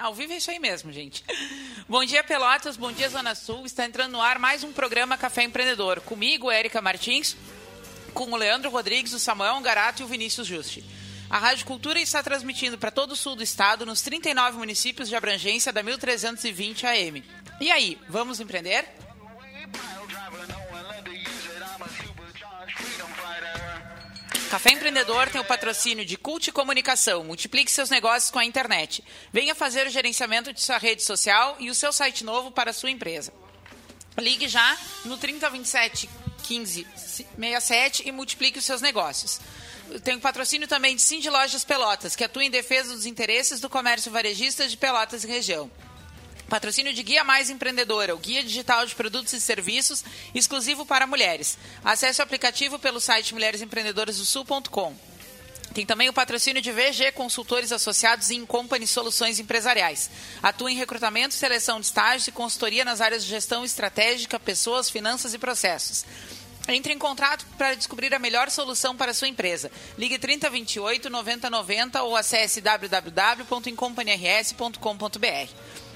Ao vivo é isso aí mesmo, gente. Bom dia, Pelotas. Bom dia, Zona Sul. Está entrando no ar mais um programa Café Empreendedor. Comigo, Érica Martins, com o Leandro Rodrigues, o Samuel Angarato e o Vinícius Juste. A Rádio Cultura está transmitindo para todo o sul do estado, nos 39 municípios de abrangência da 1320 AM. E aí, vamos empreender? Café Empreendedor tem o patrocínio de Cult Comunicação. Multiplique seus negócios com a internet. Venha fazer o gerenciamento de sua rede social e o seu site novo para a sua empresa. Ligue já no 3027 1567 e multiplique os seus negócios. Tem o patrocínio também de Cindy Lojas Pelotas, que atua em defesa dos interesses do comércio varejista de Pelotas e região. Patrocínio de Guia Mais Empreendedora, o guia digital de produtos e serviços exclusivo para mulheres. Acesse o aplicativo pelo site mulheresempreendedorasdosul.com. Tem também o patrocínio de VG Consultores Associados e Incompany Soluções Empresariais. Atua em recrutamento, seleção de estágios e consultoria nas áreas de gestão estratégica, pessoas, finanças e processos. Entre em contato para descobrir a melhor solução para a sua empresa. Ligue 3028 9090 ou acesse www.incompanyrs.com.br.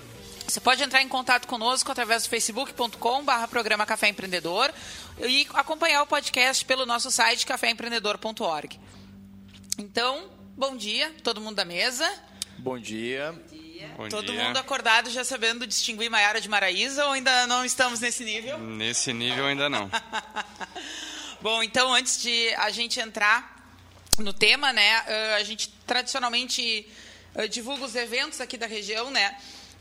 Você pode entrar em contato conosco através do facebook.com barra programa Café Empreendedor e acompanhar o podcast pelo nosso site caféempreendedor.org. Então, bom dia, todo mundo da mesa. Bom dia. Bom todo dia. mundo acordado já sabendo distinguir Maiara de Maraísa ou ainda não estamos nesse nível? Nesse nível ainda não. bom, então antes de a gente entrar no tema, né, a gente tradicionalmente divulga os eventos aqui da região, né?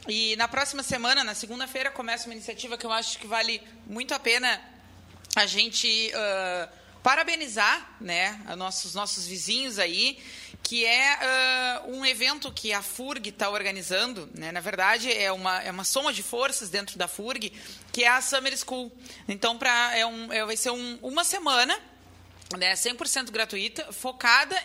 E na próxima semana, na segunda-feira, começa uma iniciativa que eu acho que vale muito a pena a gente uh, parabenizar né, os nossos, nossos vizinhos aí, que é uh, um evento que a FURG está organizando. Né? Na verdade, é uma, é uma soma de forças dentro da FURG, que é a Summer School. Então, pra, é um, é, vai ser um, uma semana né, 100% gratuita, focada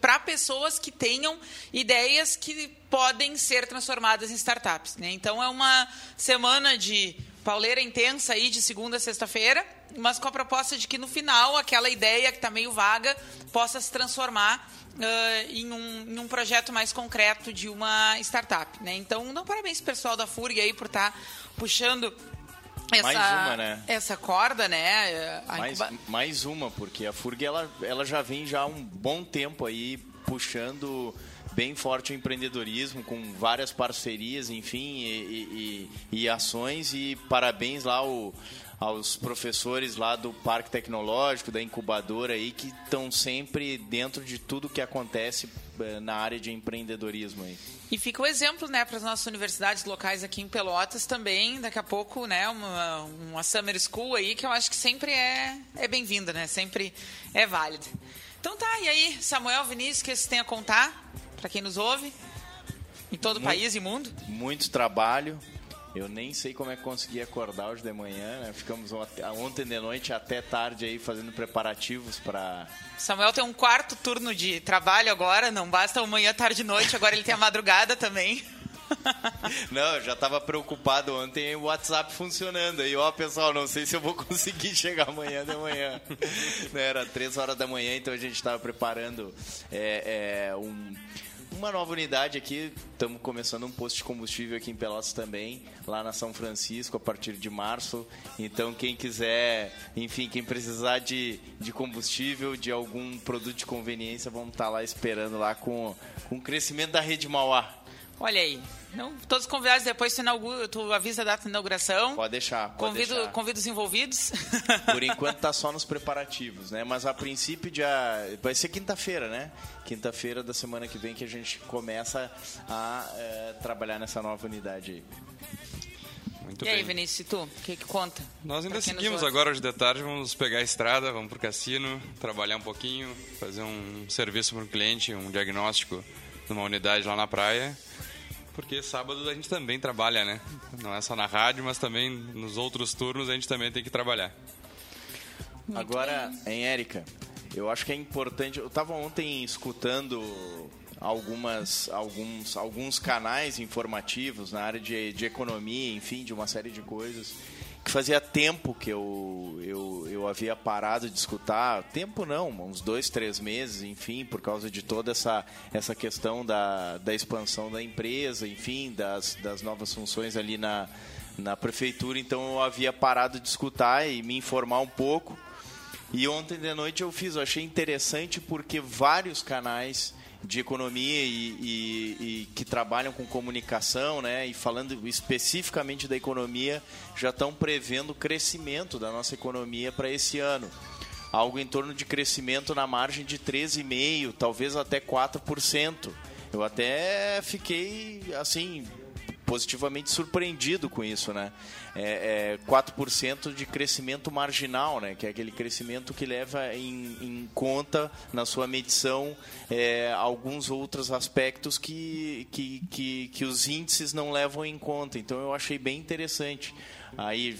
para pessoas que tenham ideias que podem ser transformadas em startups. Né? Então, é uma semana de pauleira intensa aí, de segunda a sexta-feira, mas com a proposta de que no final aquela ideia que está meio vaga possa se transformar uh, em, um, em, um, projeto mais concreto de uma startup. Né? Então, não parabéns pessoal da FURG aí por estar tá puxando essa, mais uma, né? Essa corda, né? mais, incuba... mais uma, porque a FURG ela, ela já vem já há um bom tempo aí puxando bem forte o empreendedorismo, com várias parcerias, enfim, e, e, e ações. E parabéns lá o, aos professores lá do Parque Tecnológico, da incubadora aí, que estão sempre dentro de tudo que acontece eh, na área de empreendedorismo aí. E fica o exemplo, né, para as nossas universidades locais aqui em Pelotas também, daqui a pouco, né, uma, uma summer school aí que eu acho que sempre é, é bem-vinda, né, sempre é válida. Então tá, e aí, Samuel, Vinícius, o que você tem a contar para quem nos ouve? Em todo o país e mundo? Muito trabalho, eu nem sei como é que consegui acordar hoje de manhã, né? Ficamos ontem de noite até tarde aí fazendo preparativos para. Samuel tem um quarto turno de trabalho agora, não basta o manhã, tarde e noite, agora ele tem a madrugada também. Não, eu já estava preocupado ontem o WhatsApp funcionando. Aí, ó, pessoal, não sei se eu vou conseguir chegar amanhã de manhã. Era três horas da manhã, então a gente estava preparando é, é, um uma nova unidade aqui, estamos começando um posto de combustível aqui em Pelotas também, lá na São Francisco, a partir de março. Então, quem quiser, enfim, quem precisar de, de combustível, de algum produto de conveniência, vamos estar tá lá esperando lá com, com o crescimento da rede Mauá. Olha aí. Não, todos os convidados depois tu, inaugura, tu avisa a data de inauguração. Pode deixar. Pode convido, deixar. convido os envolvidos. Por enquanto tá só nos preparativos, né? Mas a princípio já vai ser quinta-feira, né? Quinta-feira da semana que vem que a gente começa a é, trabalhar nessa nova unidade aí. Muito e bem. aí, Vinícius, e tu? O que, que conta? Nós ainda seguimos agora hoje de tarde, vamos pegar a estrada, vamos pro cassino, trabalhar um pouquinho, fazer um serviço para um cliente, um diagnóstico numa unidade lá na praia porque sábado a gente também trabalha, né? Não é só na rádio, mas também nos outros turnos a gente também tem que trabalhar. Muito Agora, bem. em Érica, eu acho que é importante. Eu estava ontem escutando algumas, alguns, alguns canais informativos na área de, de economia, enfim, de uma série de coisas. Que fazia tempo que eu, eu, eu havia parado de escutar. Tempo não, uns dois, três meses, enfim, por causa de toda essa, essa questão da, da expansão da empresa, enfim, das, das novas funções ali na, na prefeitura. Então eu havia parado de escutar e me informar um pouco. E ontem de noite eu fiz, eu achei interessante porque vários canais de economia e, e, e, que trabalham com comunicação, né, e falando especificamente da economia, já estão prevendo o crescimento da nossa economia para esse ano. Algo em torno de crescimento na margem de 13,5%, talvez até 4%. Eu até fiquei, assim, positivamente surpreendido com isso, né? É, é 4% de crescimento marginal, né? Que é aquele crescimento que leva em, em conta na sua medição é, alguns outros aspectos que, que, que, que os índices não levam em conta. Então eu achei bem interessante. Aí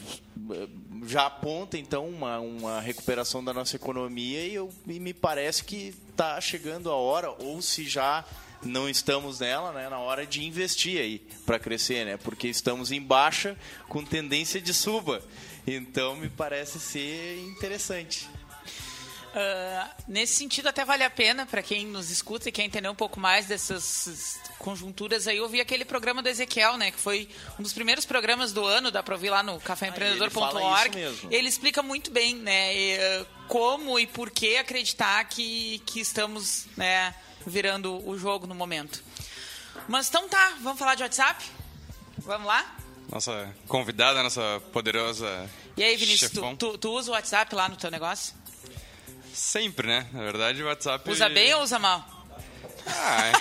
já aponta então uma, uma recuperação da nossa economia e, eu, e me parece que está chegando a hora, ou se já não estamos nela, né, na hora de investir aí para crescer, né? Porque estamos em baixa com tendência de suba. Então me parece ser interessante. Uh, nesse sentido, até vale a pena para quem nos escuta e quer entender um pouco mais dessas conjunturas aí, eu vi aquele programa do Ezequiel, né? Que foi um dos primeiros programas do ano, dá para ouvir lá no caféempreendedor.org. Ele, ele explica muito bem, né? E, uh, como e por que acreditar que, que estamos, né? Virando o jogo no momento. Mas então tá, vamos falar de WhatsApp? Vamos lá? Nossa convidada, nossa poderosa. E aí, Vinícius, tu, tu, tu, usa o WhatsApp lá no teu negócio? Sempre, né? Na verdade, o WhatsApp. Usa bem ou usa mal? Ah, é.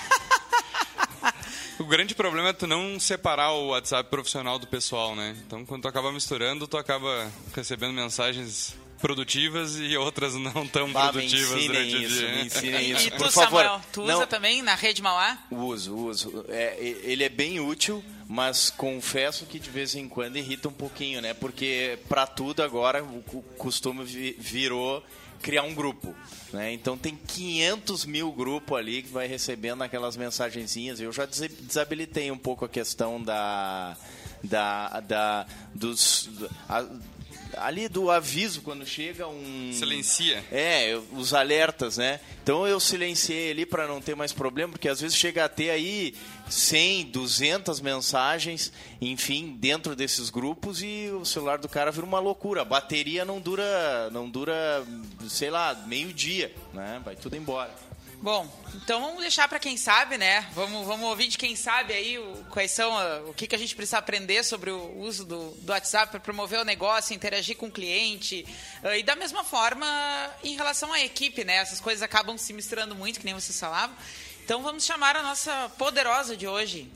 o grande problema é tu não separar o WhatsApp profissional do pessoal, né? Então, quando tu acaba misturando, tu acaba recebendo mensagens produtivas e outras não tão bah, produtivas me durante isso, o dia. Me ensinem isso, e tu, por Samuel, favor. tu usa também na rede Mauá? Uso, uso. É, ele é bem útil, mas confesso que de vez em quando irrita um pouquinho, né? Porque para tudo agora o costume virou criar um grupo. Né? Então tem 500 mil grupos ali que vai recebendo aquelas mensagenzinhas. Eu já desabilitei um pouco a questão da da, da dos a, ali do aviso quando chega um silencia. É os alertas né? Então eu silenciei ali para não ter mais problema porque às vezes chega a ter aí 100 200 mensagens enfim dentro desses grupos e o celular do cara vira uma loucura. A bateria não dura não dura sei lá meio dia né? Vai tudo embora Bom, então vamos deixar para quem sabe, né? Vamos, vamos ouvir de quem sabe aí o, quais são a, o que, que a gente precisa aprender sobre o uso do, do WhatsApp para promover o negócio, interagir com o cliente. Uh, e da mesma forma, em relação à equipe, né? Essas coisas acabam se misturando muito, que nem vocês falavam. Então vamos chamar a nossa poderosa de hoje,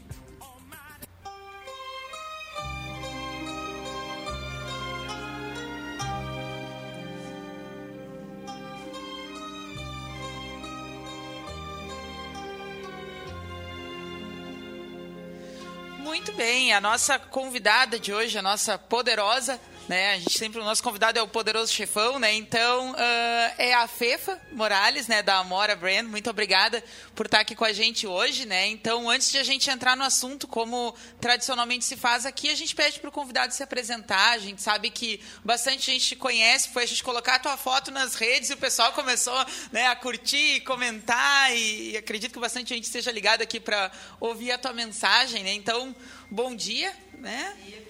Muito bem, a nossa convidada de hoje, a nossa poderosa né? A gente sempre, o nosso convidado é o poderoso chefão, né? Então, uh, é a Fefa Morales, né? Da Amora Brand. Muito obrigada por estar aqui com a gente hoje, né? Então, antes de a gente entrar no assunto, como tradicionalmente se faz aqui, a gente pede para o convidado se apresentar. A gente sabe que bastante gente te conhece, foi a gente colocar a tua foto nas redes e o pessoal começou né, a curtir, comentar e, e acredito que bastante gente esteja ligada aqui para ouvir a tua mensagem, né? Então, bom dia, né? Bom dia,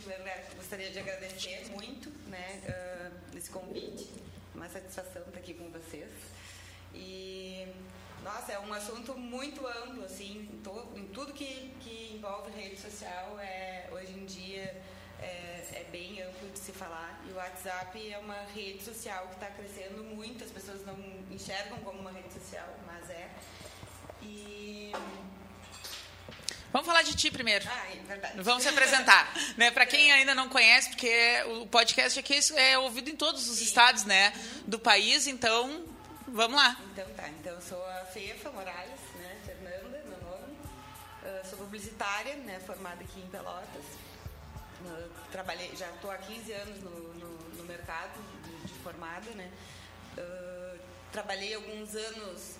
gostaria de agradecer muito né, uh, esse convite. Uma satisfação estar aqui com vocês. E, nossa, é um assunto muito amplo, assim, em, em tudo que, que envolve rede social, é, hoje em dia é, é, bem amplo de se falar. E o WhatsApp é uma rede social que está crescendo muito, as pessoas não enxergam como uma rede social, mas é. E Vamos falar de ti primeiro. Ah, é verdade. Vamos se apresentar. né? Para quem ainda não conhece, porque o podcast aqui é ouvido em todos os Sim. estados né, do país, então vamos lá. Então tá, então eu sou a Fefa Morales, né, Fernanda, meu nome. Uh, sou publicitária, né, formada aqui em Pelotas. Uh, trabalhei, já estou há 15 anos no, no, no mercado de, de, formada, né. Uh, trabalhei alguns anos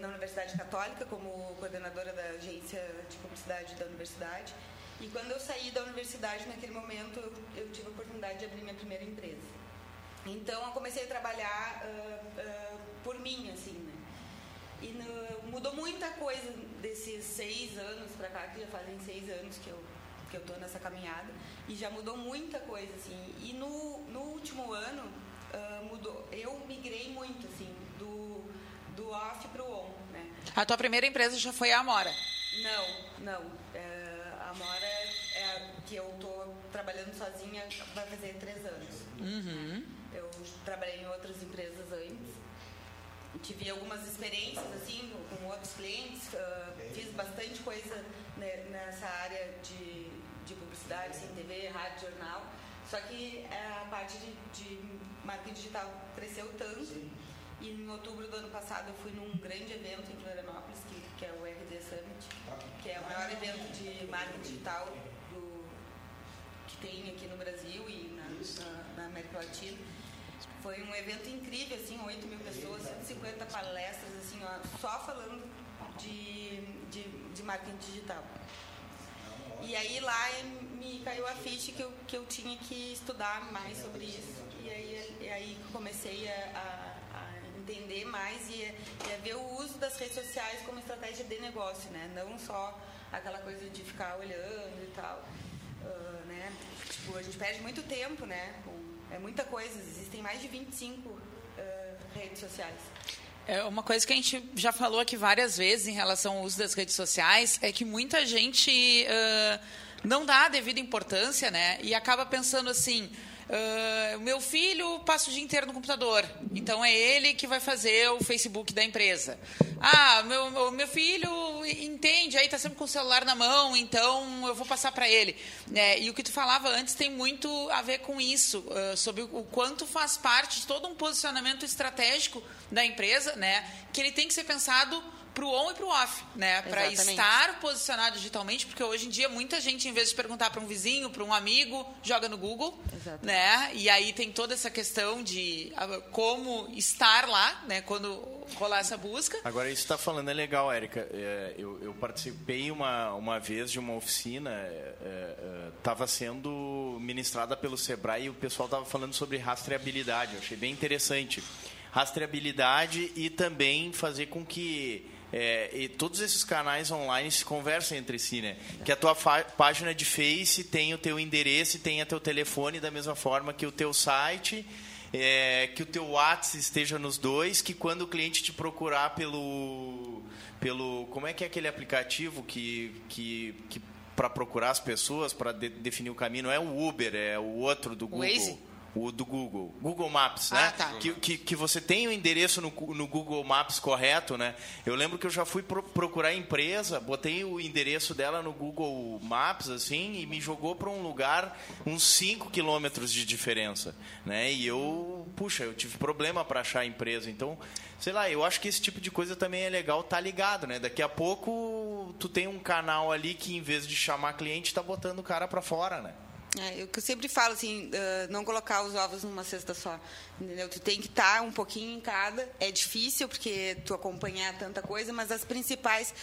na Universidade Católica como coordenadora da agência de publicidade da universidade E quando eu saí da universidade, naquele momento, eu, eu tive a oportunidade de abrir minha primeira empresa. Então, eu comecei a trabalhar uh, uh, por mim, assim, né? E no, mudou muita coisa desses seis anos para cá, que já fazem seis anos que eu que eu tô nessa caminhada e já mudou muita coisa assim. E no, no último ano uh, mudou, eu migrei muito assim do off para o on, né? A tua primeira empresa já foi a Amora? Não, não. Uh, a Amora é, é que eu tô trabalhando sozinha vai fazer três anos. Uhum. Eu trabalhei em outras empresas antes tive algumas experiências assim com outros clientes, uh, fiz bastante coisa né, nessa área de, de publicidade, assim, TV, rádio, jornal. Só que a parte de, de marketing digital cresceu tanto. Sim. E em outubro do ano passado eu fui num grande evento em Florianópolis, que, que é o RD Summit, que é o maior evento de marketing digital do, que tem aqui no Brasil e na, na, na América Latina. Foi um evento incrível, assim, 8 mil pessoas, 150 palestras, assim, ó, só falando de, de, de marketing digital. E aí lá me caiu a ficha que eu, que eu tinha que estudar mais sobre isso. E aí, e aí comecei a, a, entender mais e, e, ver o uso das redes sociais como estratégia de negócio, né? Não só aquela coisa de ficar olhando e tal. Uh, né? Tipo, a gente perde muito tempo, né? É muita coisa. Existem mais de 25 uh, redes sociais. É uma coisa que a gente já falou aqui várias vezes em relação ao uso das redes sociais é que muita gente uh, não dá a devida importância, né? E acaba pensando assim. Uh, meu filho passa o dia inteiro no computador, então é ele que vai fazer o Facebook da empresa. Ah, meu, meu filho entende, aí está sempre com o celular na mão, então eu vou passar para ele. É, e o que tu falava antes tem muito a ver com isso, uh, sobre o quanto faz parte de todo um posicionamento estratégico da empresa, né? Que ele tem que ser pensado para o on e para o off, né? Para estar posicionado digitalmente, porque hoje em dia muita gente, em vez de perguntar para um vizinho, para um amigo, joga no Google, Exatamente. né? E aí tem toda essa questão de ah, como estar lá, né? Quando rolar essa busca. Agora isso está falando é legal, Érica. É, eu, eu, participei uma uma vez de uma oficina, estava é, é, sendo ministrada pelo Sebrae e o pessoal estava falando sobre rastreabilidade. Eu achei bem interessante rastreabilidade e também fazer com que é, e todos esses canais online se conversam entre si, né? Que a tua página de Face tem o teu endereço e tenha teu telefone da mesma forma que o teu site, é, que o teu WhatsApp esteja nos dois, que quando o cliente te procurar pelo pelo como é que é aquele aplicativo que que, que para procurar as pessoas, para de, definir o caminho, não é o Uber, é o outro do Google. Waze? O do Google, Google Maps, né? Ah, tá. que, que, que, você tem o endereço no, no, Google Maps correto, né? Eu lembro que eu já fui pro, procurar a empresa, botei o endereço dela no Google Maps, assim, e me jogou para um lugar uns 5 quilômetros de diferença, né? E eu, puxa, eu tive problema para achar a empresa, então, sei lá, eu acho que esse tipo de coisa também é legal tá ligado, né? Daqui a pouco tu tem um canal ali que em vez de chamar cliente, tá botando o cara para fora, né? É, eu sempre falo assim, uh, não colocar os ovos numa cesta só, entendeu? Tu tem que estar tá um pouquinho em cada. É difícil porque tu acompanhar tanta coisa, mas as principais,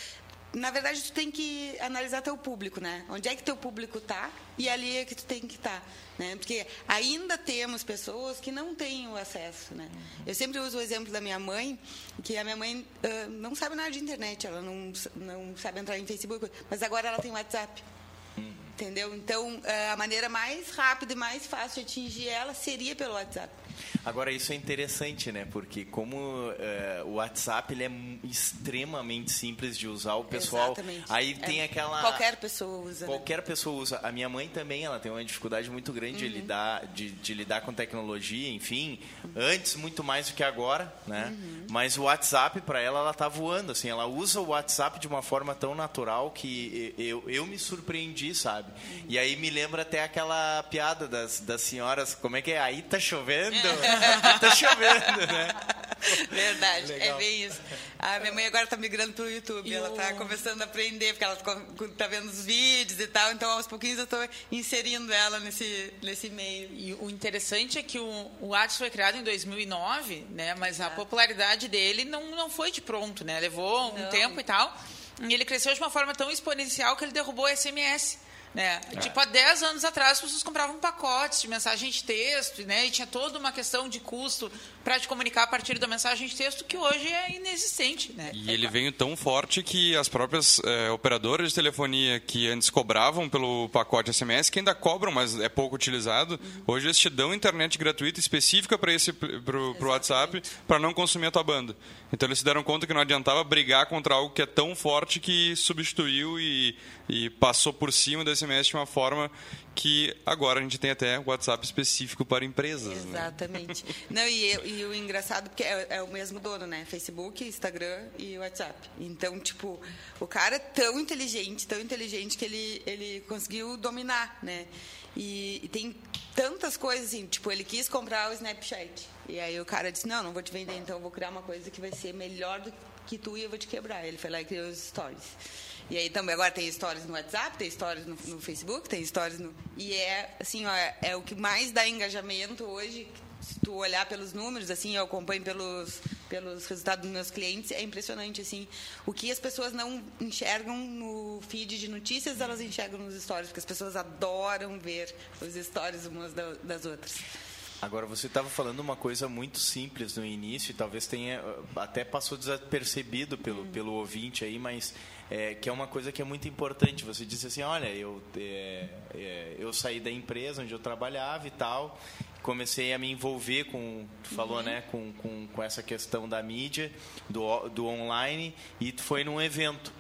na verdade, tu tem que analisar teu público, né? Onde é que teu público está e ali é que tu tem que estar, tá, né? Porque ainda temos pessoas que não têm o acesso, né? Eu sempre uso o exemplo da minha mãe, que a minha mãe uh, não sabe nada de internet, ela não, não sabe entrar em Facebook, mas agora ela tem WhatsApp entendeu? Então, é, a maneira mais rápida e mais fácil de atingir ela seria pelo WhatsApp. Agora, isso é interessante, né? Porque como uh, o WhatsApp ele é extremamente simples de usar, o pessoal... Exatamente. Aí é. tem aquela... Qualquer pessoa usa. Né? Qualquer né? pessoa usa. A minha mãe também, ela tem uma dificuldade muito grande uhum. de, lidar, de, de, lidar com tecnologia, enfim. Uhum. Antes, muito mais do que agora, né? Uhum. Mas o WhatsApp, para ela, ela tá voando, assim. Ela usa o WhatsApp de uma forma tão natural que eu, eu me surpreendi, sabe? Uhum. E aí me lembra até aquela piada das, das senhoras, como é que é? Aí tá chovendo? tá chovendo, né? Verdade, é Legal. é bem isso. A minha mãe agora está migrando para o YouTube. E ela está começando a aprender, porque ela está vendo os vídeos e tal. Então, aos pouquinhos, eu estou inserindo ela nesse, nesse meio. E o interessante é que o, o Atos foi criado em 2009, né? Mas a popularidade dele não, não foi de pronto, né? Levou um não. tempo e tal. E ele cresceu de uma forma tão exponencial que ele derrubou o SMS Né? É. Tipo, há 10 anos atrás, as pessoas compravam pacotes de mensagem de texto, né? E tinha toda uma questão de custo para te comunicar a partir da mensagem de texto que hoje é inexistente, né? E é ele claro. veio tão forte que as próprias é, operadoras de telefonia que antes cobravam pelo pacote SMS, que ainda cobram, mas é pouco utilizado, uhum. hoje eles te dão internet gratuita específica para esse pro, pro WhatsApp para não consumir a tua banda. Então eles se deram conta que não adiantava brigar contra algo que é tão forte que substituiu e, e passou por cima desse SMS de uma forma que agora a gente tem até WhatsApp específico para empresas. Né? Exatamente. Né? Não, e, e, o engraçado porque é, é, o mesmo dono, né? Facebook, Instagram e WhatsApp. Então, tipo, o cara é tão inteligente, tão inteligente que ele, ele conseguiu dominar, né? E, e tem tantas coisas assim, tipo, ele quis comprar o Snapchat. E aí o cara disse, não, não vou te vender, então eu vou criar uma coisa que vai ser melhor do que tu e eu vou te quebrar. Ele foi lá e criou os stories. E aí também agora tem stories no WhatsApp, tem stories no, no Facebook, tem stories no. E é assim, ó, é, o que mais dá engajamento hoje. Se tu olhar pelos números, assim, eu acompanho pelos, pelos resultados dos meus clientes, é impressionante, assim, o que as pessoas não enxergam no feed de notícias, elas enxergam nos stories, porque as pessoas adoram ver os stories umas das outras. Agora, você estava falando uma coisa muito simples no início, e talvez tenha até passou desapercebido pelo, hum. pelo ouvinte aí, mas é, que é uma coisa que é muito importante. Você disse assim, olha, eu, é, é, eu saí da empresa onde eu trabalhava e tal, comecei a me envolver com, tu falou, uhum. né, com, com, com essa questão da mídia, do, do online, e foi num evento.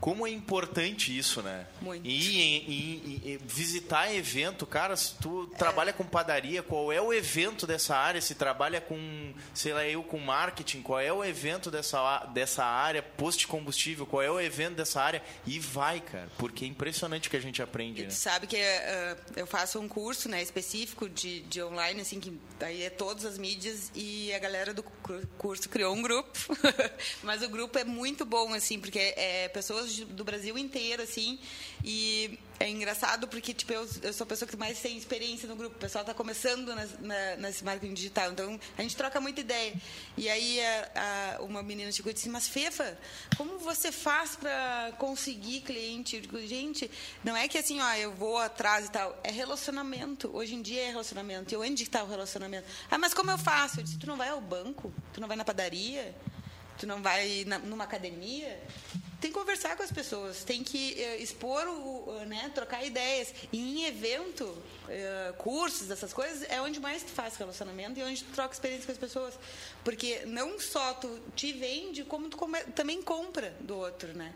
Como é importante isso, né? Muito. E, visitar evento, cara, se tu é. trabalha com padaria, qual é o evento dessa área? Se trabalha com, sei lá, eu com marketing, qual é o evento dessa, dessa área? Posto de combustível, qual é o evento dessa área? E vai, cara, porque é impressionante o que a gente aprende. E né? sabe que uh, eu faço um curso, né, específico de, de online, assim, que aí é todas as mídias e a galera do curso criou um grupo, mas o grupo é muito bom, assim, porque é pessoas pessoas do Brasil inteiro, assim. E é engraçado porque, tipo, eu, eu sou a pessoa que mais tem experiência no grupo. O pessoal está começando nas, na, nesse marketing digital. Então, a gente troca muita ideia. E aí, a, a, uma menina chegou e disse, mas Fefa, como você faz para conseguir cliente? Eu digo, gente, não é que assim, ó, eu vou atrás e tal. É relacionamento. Hoje em dia é relacionamento. E onde está o relacionamento? Ah, mas como eu faço? Eu disse, tu não vai ao banco? Tu não vai na padaria? Tu não vai na, numa academia? tem que conversar com as pessoas, tem que uh, expor, o, uh, né, trocar ideias. E em evento, uh, cursos, essas coisas, é onde mais tu faz relacionamento e onde tu troca experiência com as pessoas. Porque não só tu te vende, como tu come, também compra do outro, né?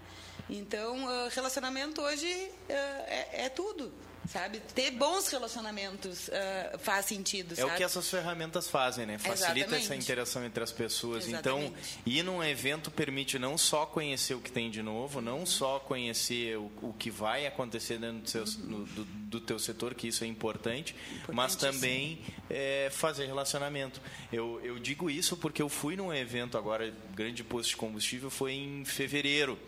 Então, relacionamento hoje é, é tudo sabe? Ter bons relacionamentos uh, faz sentido, É o que essas ferramentas fazem, né? Facilita Exatamente. essa interação entre as pessoas. Então, Exatamente. Então, ir num evento permite não só conhecer o que tem de novo, não uhum. só conhecer o, o, que vai acontecer dentro do, seu, uhum. no, do, do, teu setor, que isso é importante, mas também é, fazer relacionamento. Eu, eu digo isso porque eu fui num evento agora, grande posto de combustível, foi em fevereiro.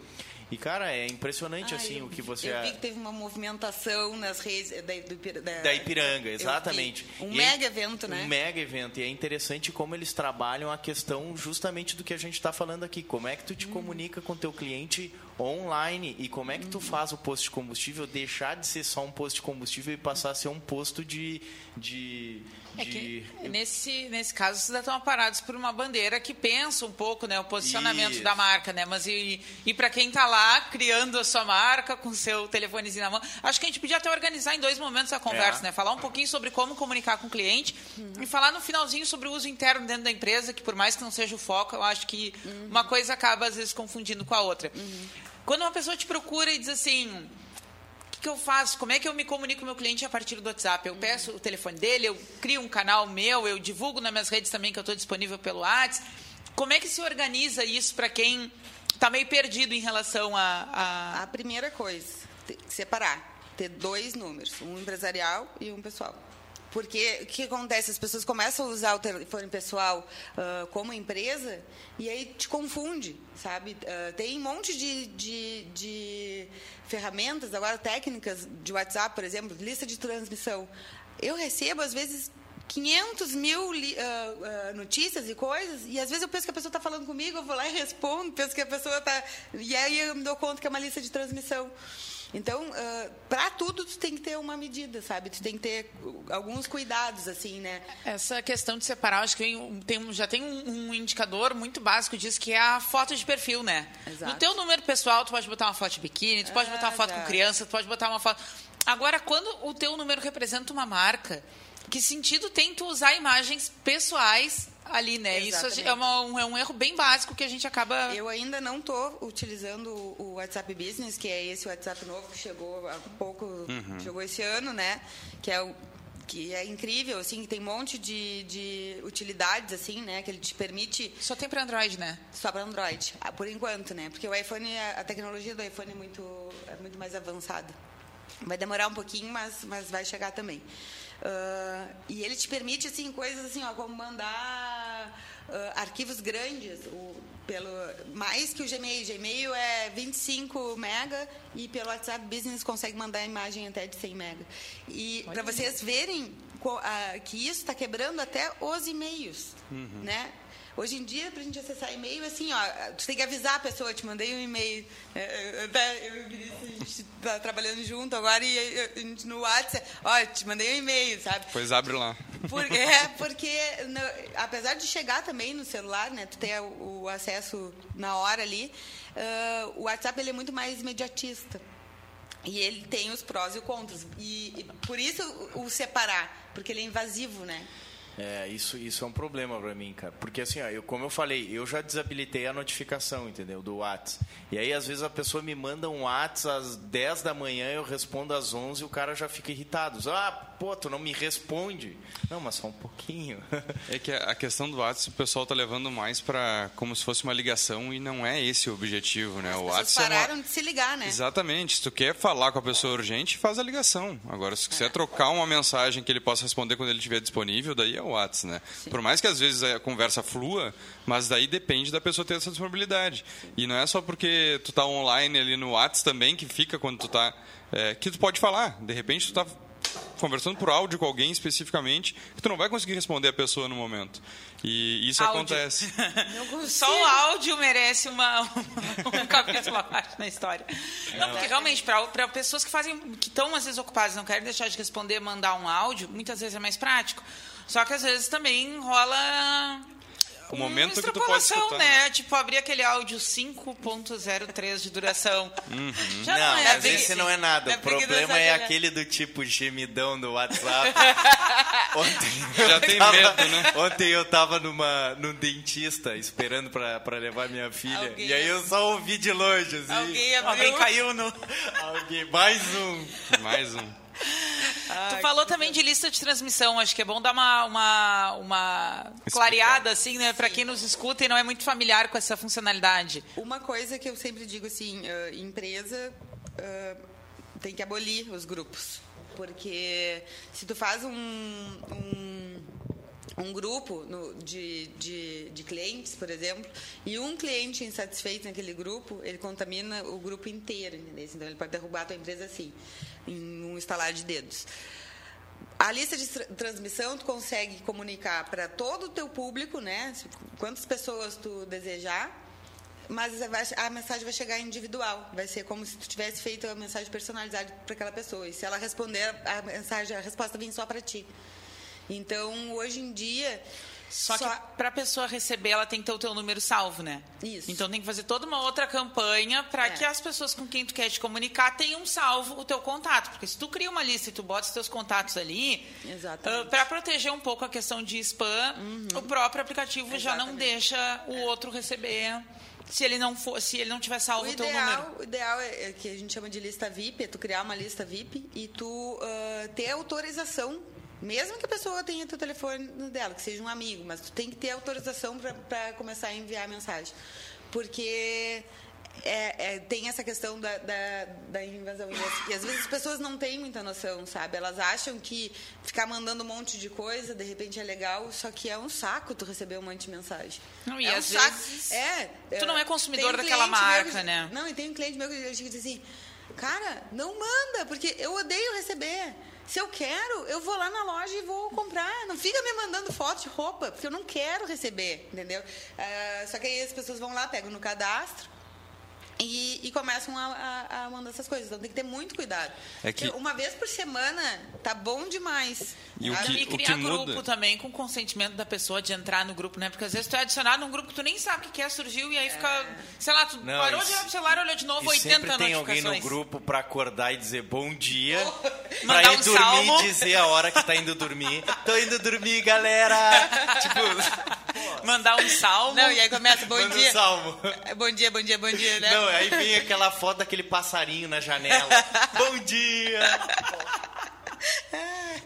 E, cara, é impressionante, assim, eu, o que você... Eu vi que teve uma movimentação nas redes da, do, da, da Ipiranga, exatamente. Um e mega evento, né? Um mega evento. E é interessante como eles trabalham a questão justamente do que a gente está falando aqui. Como é que tu te hum. comunica com teu cliente online e como é que tu uhum. faz o posto de combustível deixar de ser só um posto de combustível e passar a ser um posto de... de é nesse, nesse caso, vocês estão parados por uma bandeira que pensa um pouco né, o posicionamento Isso. da marca, né? Mas e, e para quem está lá criando a sua marca com seu telefonezinho na mão, acho que a gente podia até organizar em dois momentos a conversa, é. né? Falar um pouquinho sobre como comunicar com o cliente e falar no finalzinho sobre o uso interno dentro da empresa, que por mais que não seja o foco, eu acho que uhum. uma coisa acaba às vezes confundindo com a outra. Uhum. Quando uma pessoa te procura e diz assim, que eu faço? Como é que eu me comunico com o meu cliente a partir do WhatsApp? Eu peço o telefone dele, eu crio um canal meu, eu divulgo nas minhas redes também que eu estou disponível pelo WhatsApp. Como é que se organiza isso para quem está meio perdido em relação a, a... A primeira coisa, separar. Ter dois números, um empresarial e um pessoal. Porque o que acontece? As pessoas começam a usar o telefone pessoal uh, como empresa e aí te confunde, sabe? Uh, tem um monte de, de, de, ferramentas, agora técnicas de WhatsApp, por exemplo, lista de transmissão. Eu recebo, às vezes, 500 mil uh, notícias e coisas, e às vezes eu penso que a pessoa está falando comigo, eu vou lá e respondo, penso que a pessoa está. E aí eu me dou conta que é uma lista de transmissão. Então, uh, para tudo, tu tem que ter uma medida, sabe? Tu tem que ter alguns cuidados, assim, né? Essa questão de separar, acho que tem, já tem um, um indicador muito básico disso, que é a foto de perfil, né? Exato. No teu número pessoal, tu pode botar uma foto de biquíni, tu pode botar uma foto já. com criança, tu pode botar uma foto... Agora, quando o teu número representa uma marca, que sentido tem tu usar imagens pessoais ali, né? Exatamente. Isso é, uma, um, é um erro bem básico que a gente acaba. Eu ainda não estou utilizando o WhatsApp Business, que é esse WhatsApp novo que chegou há pouco, uhum. chegou esse ano, né? Que é o que é incrível, assim, tem um monte de, de utilidades, assim, né, que ele te permite... Só tem para Android, né? Só para Android, ah, por enquanto, né, porque o iPhone, a tecnologia do iPhone é muito, é muito mais avançada. Vai demorar um pouquinho, mas, mas vai chegar também. Uh, e ele te permite assim coisas assim, ó, como mandar uh, arquivos grandes, o, pelo mais que o Gmail. Gmail é 25 mega e pelo WhatsApp Business consegue mandar imagem até de 100 mega. E para vocês verem uh, que isso está quebrando até os e-mails, uhum. né? Hoje em dia, para a gente acessar e-mail, assim, ó, tu tem que avisar a pessoa, te mandei um e-mail. É, eu e o Vinícius, a gente está trabalhando junto agora e a gente no WhatsApp, ó, te mandei um e-mail, sabe? Pois abre lá. Porque, é, porque no, apesar de chegar também no celular, né, tu ter o, o acesso na hora ali, uh, o WhatsApp ele é muito mais imediatista. E ele tem os prós e os contras. E, e por isso o, o separar, porque ele é invasivo, né? É, isso, isso é um problema para mim, cara. Porque assim, ó, eu, como eu falei, eu já desabilitei a notificação, entendeu? Do WhatsApp. E aí, às vezes, a pessoa me manda um WhatsApp às 10 da manhã, eu respondo às 11 e o cara já fica irritado. Ah, pô, tu não me responde. Não, mas só um pouquinho. É que a questão do WhatsApp o pessoal tá levando mais para como se fosse uma ligação e não é esse o objetivo, né? As o WhatsApp pararam é uma... de se ligar, né? Exatamente. Se tu quer falar com a pessoa urgente, faz a ligação. Agora, se quiser é. trocar uma mensagem que ele possa responder quando ele estiver disponível, daí é o WhatsApp, né? Sim. Por mais que às vezes a conversa flua, mas daí depende da pessoa ter essa disponibilidade. E não é só porque tu tá online ali no WhatsApp também que fica quando tu tá é, que tu pode falar. De repente tu tá conversando por áudio com alguém especificamente, que tu não vai conseguir responder a pessoa no momento. E isso áudio. acontece. Só o áudio merece uma, um capítulo à parte na história. Não, porque realmente, para pessoas que fazem, que estão às vezes ocupadas não querem deixar de responder, mandar um áudio, muitas vezes é mais prático. Só que às vezes também rola o momento que tu pode escutar. né? né? Tipo, abrir aquele áudio 5.03 de duração. Uhum. Já não, não é mas esse não é nada. É o problema é aquele do tipo gemidão do WhatsApp. ontem Já tem tava, medo, né? Ontem eu tava numa, num dentista esperando pra, pra levar minha filha. Alguém e aí eu só ouvi de longe, assim. Alguém, Alguém caiu no... Alguém, mais um. Mais um. Tu falou também de lista de transmissão, acho que é bom dar uma, uma, uma clareada, assim, né, para quem nos escuta e não é muito familiar com essa funcionalidade. Uma coisa que eu sempre digo assim, uh, empresa uh, tem que abolir os grupos, porque se tu faz um, um um grupo no, de, de, de, clientes, por exemplo, e um cliente insatisfeito naquele grupo, ele contamina o grupo inteiro, entendeu? Então, ele pode derrubar a tua empresa assim em um estalar de dedos. A lista de transmissão tu consegue comunicar para todo o teu público, né? Quantas pessoas tu desejar, mas a mensagem vai chegar individual. Vai ser como se tu tivesse feito a mensagem personalizada para aquela pessoa. E se ela responder, a mensagem, a resposta vem só para ti. Então, hoje em dia, só, Só... que para a pessoa receber, ela tem que ter o teu número salvo, né? Isso. Então tem que fazer toda uma outra campanha para é. que as pessoas com quem tu quer te comunicar tenham salvo o teu contato. Porque se tu cria uma lista e tu bota os teus contatos ali, uh, para proteger um pouco a questão de spam, uhum. o próprio aplicativo Exatamente. já não deixa o é. outro receber se ele não for, se ele não tiver salvo o, o teu número. O ideal é que a gente chama de lista VIP, é tu criar uma lista VIP e tu uh, ter autorização mesmo que a pessoa tenha teu telefone dela, que seja um amigo, mas tu tem que ter autorização para começar a enviar a mensagem. Porque é, é, tem essa questão da, da, da invasão. E, às vezes as pessoas não têm muita noção, sabe? Elas acham que ficar mandando um monte de coisa, de repente é legal, só que é um saco tu receber um monte de mensagem. Não, e é às um vezes. É, tu não é consumidor um daquela marca, meu, né? Não, e tem um cliente meu que diz assim: cara, não manda, porque eu odeio receber. Se eu quero, eu vou lá na loja e vou comprar. Não fica me mandando foto de roupa, porque eu não quero receber, entendeu? Uh, só que aí as pessoas vão lá, pegam no cadastro e, e começam a, a, a, mandar essas coisas. Então tem que ter muito cuidado. É que... Uma vez por semana tá bom demais. E, o que, e criar o que grupo muda... também com consentimento da pessoa de entrar no grupo, né? Porque às vezes tu é adicionado num grupo que tu nem sabe o que é, surgiu e aí fica, é. sei lá, tu Não, parou de olhar pro celular, olhou de novo, e 80 sempre tem alguém no grupo pra acordar e dizer bom dia, Oh, pra ir um dormir salmo. e dizer a hora que tá indo dormir. Tô indo dormir, galera! tipo, Mandar um salmo. Não, e aí começa, bom manda um dia. salmo. Bom dia, bom dia, bom dia, né? Não, aí vem aquela foto daquele passarinho na janela. bom dia!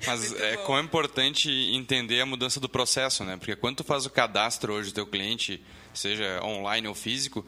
Mas Muito é bom. como é importante entender a mudança do processo, né? Porque quando tu faz o cadastro hoje do teu cliente, seja online ou físico,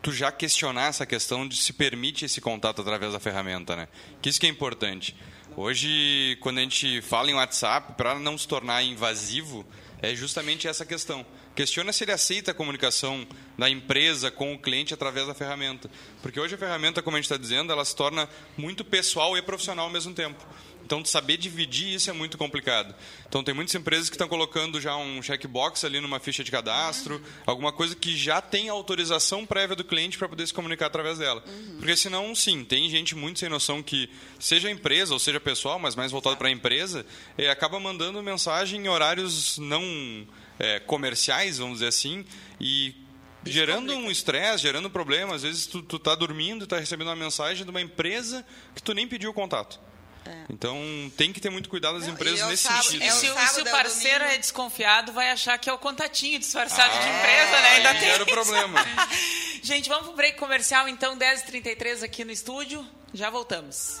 tu já questionar essa questão de se permite esse contato através da ferramenta, né? Que isso que é importante. Hoje, quando a gente fala em WhatsApp, para não se tornar invasivo, é justamente essa questão. Questiona se ele aceita a comunicação da empresa com o cliente através da ferramenta. Porque hoje a ferramenta, como a gente está dizendo, ela se torna muito pessoal e profissional ao mesmo tempo. Então, saber dividir isso é muito complicado. Então, tem muitas empresas que estão colocando já um checkbox ali numa ficha de cadastro, alguma coisa que já tem autorização prévia do cliente para poder se comunicar através dela. Porque senão, sim, tem gente muito sem noção que, seja empresa ou seja pessoal, mas mais voltado para a empresa, eh, acaba mandando mensagem em horários não eh, comerciais, vamos dizer assim, e gerando um estresse, gerando problema. Às vezes tu, tu tá dormindo e tá recebendo uma mensagem de uma empresa que tu nem pediu o contato. Então tem que ter muito cuidado as empresas e é o nesse sábado- sentido. E É o se, o- sábado, se o é o parceiro é desconfiado, vai achar que é o contatinho disfarçado de Ah, empresa, né? Ainda tem gera o isso. problema. Gente, vamos pro break comercial, então, 10h33 aqui no estúdio. Já voltamos.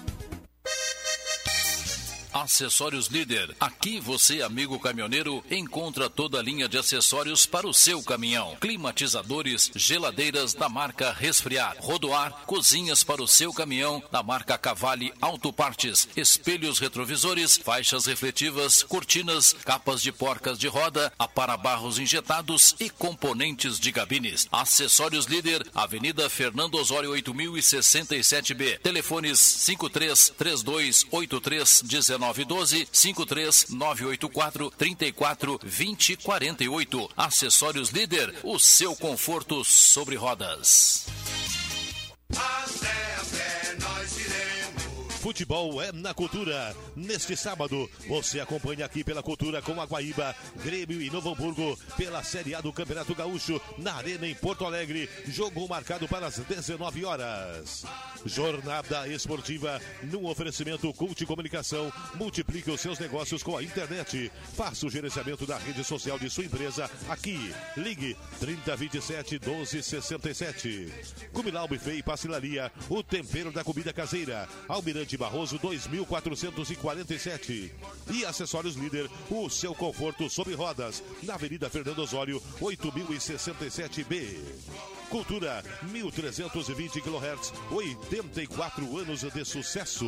Acessórios Líder. Aqui você, amigo caminhoneiro, encontra toda a linha de acessórios para o seu caminhão. Climatizadores, geladeiras da marca Resfriar, rodoar, cozinhas para o seu caminhão da marca Cavalli Autopartes, espelhos retrovisores, faixas refletivas, cortinas, capas de porcas de roda, aparabarros injetados e componentes de cabines. Acessórios Líder, Avenida Fernando Osório 8067B. Telefones 53 32 83 1912 53 984 34 20 48. Acessórios Líder, o seu conforto sobre rodas. Futebol é na cultura. Neste sábado, você acompanha aqui pela cultura com a Guaíba, Grêmio e Novo Hamburgo pela Série A do Campeonato Gaúcho na Arena em Porto Alegre. Jogo marcado para as 19 horas. Jornada esportiva num oferecimento Cult Comunicação. Multiplique os seus negócios com a internet. Faça o gerenciamento da rede social de sua empresa aqui. Ligue 3027 1267. Cumilau Buffet e Pastilaria, o tempero da comida caseira. Almirante Barroso 2447. E Acessórios Líder, o seu conforto sob rodas. Na Avenida Fernando Osório, 8067B. Cultura 1320 kHz, 84 anos de sucesso.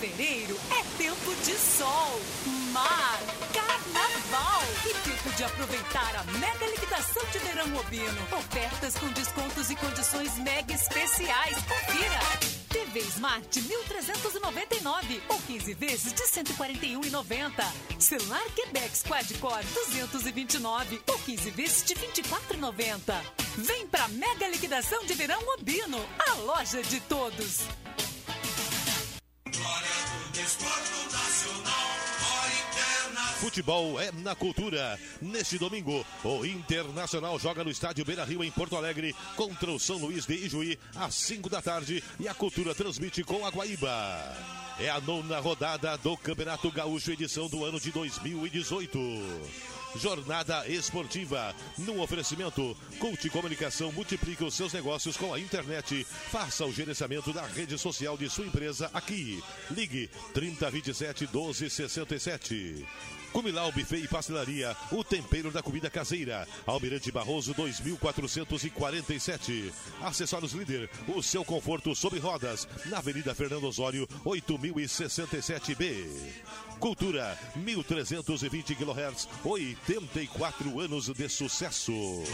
Fevereiro é tempo de sol, mar, carnaval e tempo de aproveitar a mega liquidação de verão Obino. Ofertas com descontos e condições mega especiais. Confira! TV Smart 1.399 ou 15 vezes de 141,90. Celular Quebec Quad-Core 229 ou 15 vezes de 24,90. Vem pra mega liquidação de verão Obino, a loja de todos. Futebol é na cultura. Neste domingo, o Internacional joga no estádio Beira Rio, em Porto Alegre, contra o São Luís de Ijuí, às 5 da tarde. E a cultura transmite com a Guaíba. É a nona rodada do Campeonato Gaúcho, edição do ano de 2018. Jornada Esportiva. No oferecimento, Cult Comunicação multiplica os seus negócios com a internet. Faça o gerenciamento da rede social de sua empresa aqui. Ligue 3027 1267. Cumilau Buffet e Pastelaria, o tempero da comida caseira. Almirante Barroso 2447. Acessórios Líder, o seu conforto sob rodas. Na Avenida Fernando Osório, 8067B. Cultura, 1320 kHz, 84 anos de sucesso. Muito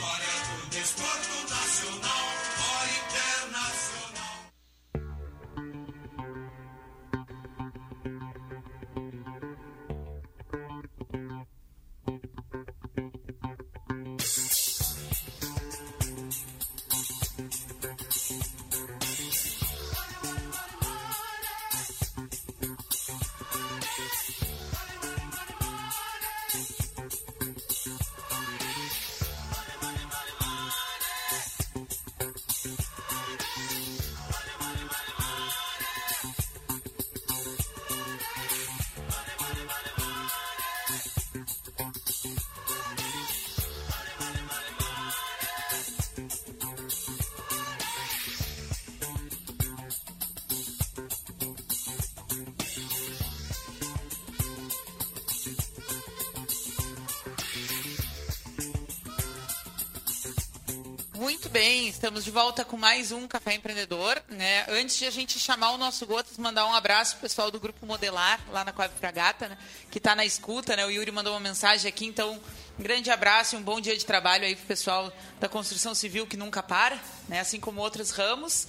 estamos de volta com mais um Café Empreendedor. Né? Antes de a gente chamar o nosso Gotas, mandar um abraço pro pessoal do Grupo Modelar, lá na Coab Fragata, né? que está na escuta. Né? O Yuri mandou uma mensagem aqui, então um grande abraço e um bom dia de trabalho aí pro pessoal da construção civil que nunca para, né? assim como outros ramos.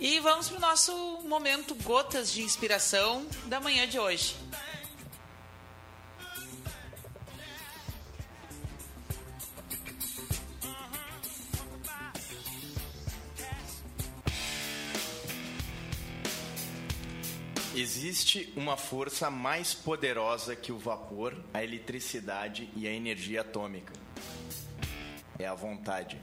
E vamos pro nosso momento Gotas de Inspiração da manhã de hoje. Existe uma força mais poderosa que o vapor, a eletricidade e a energia atômica. É a vontade.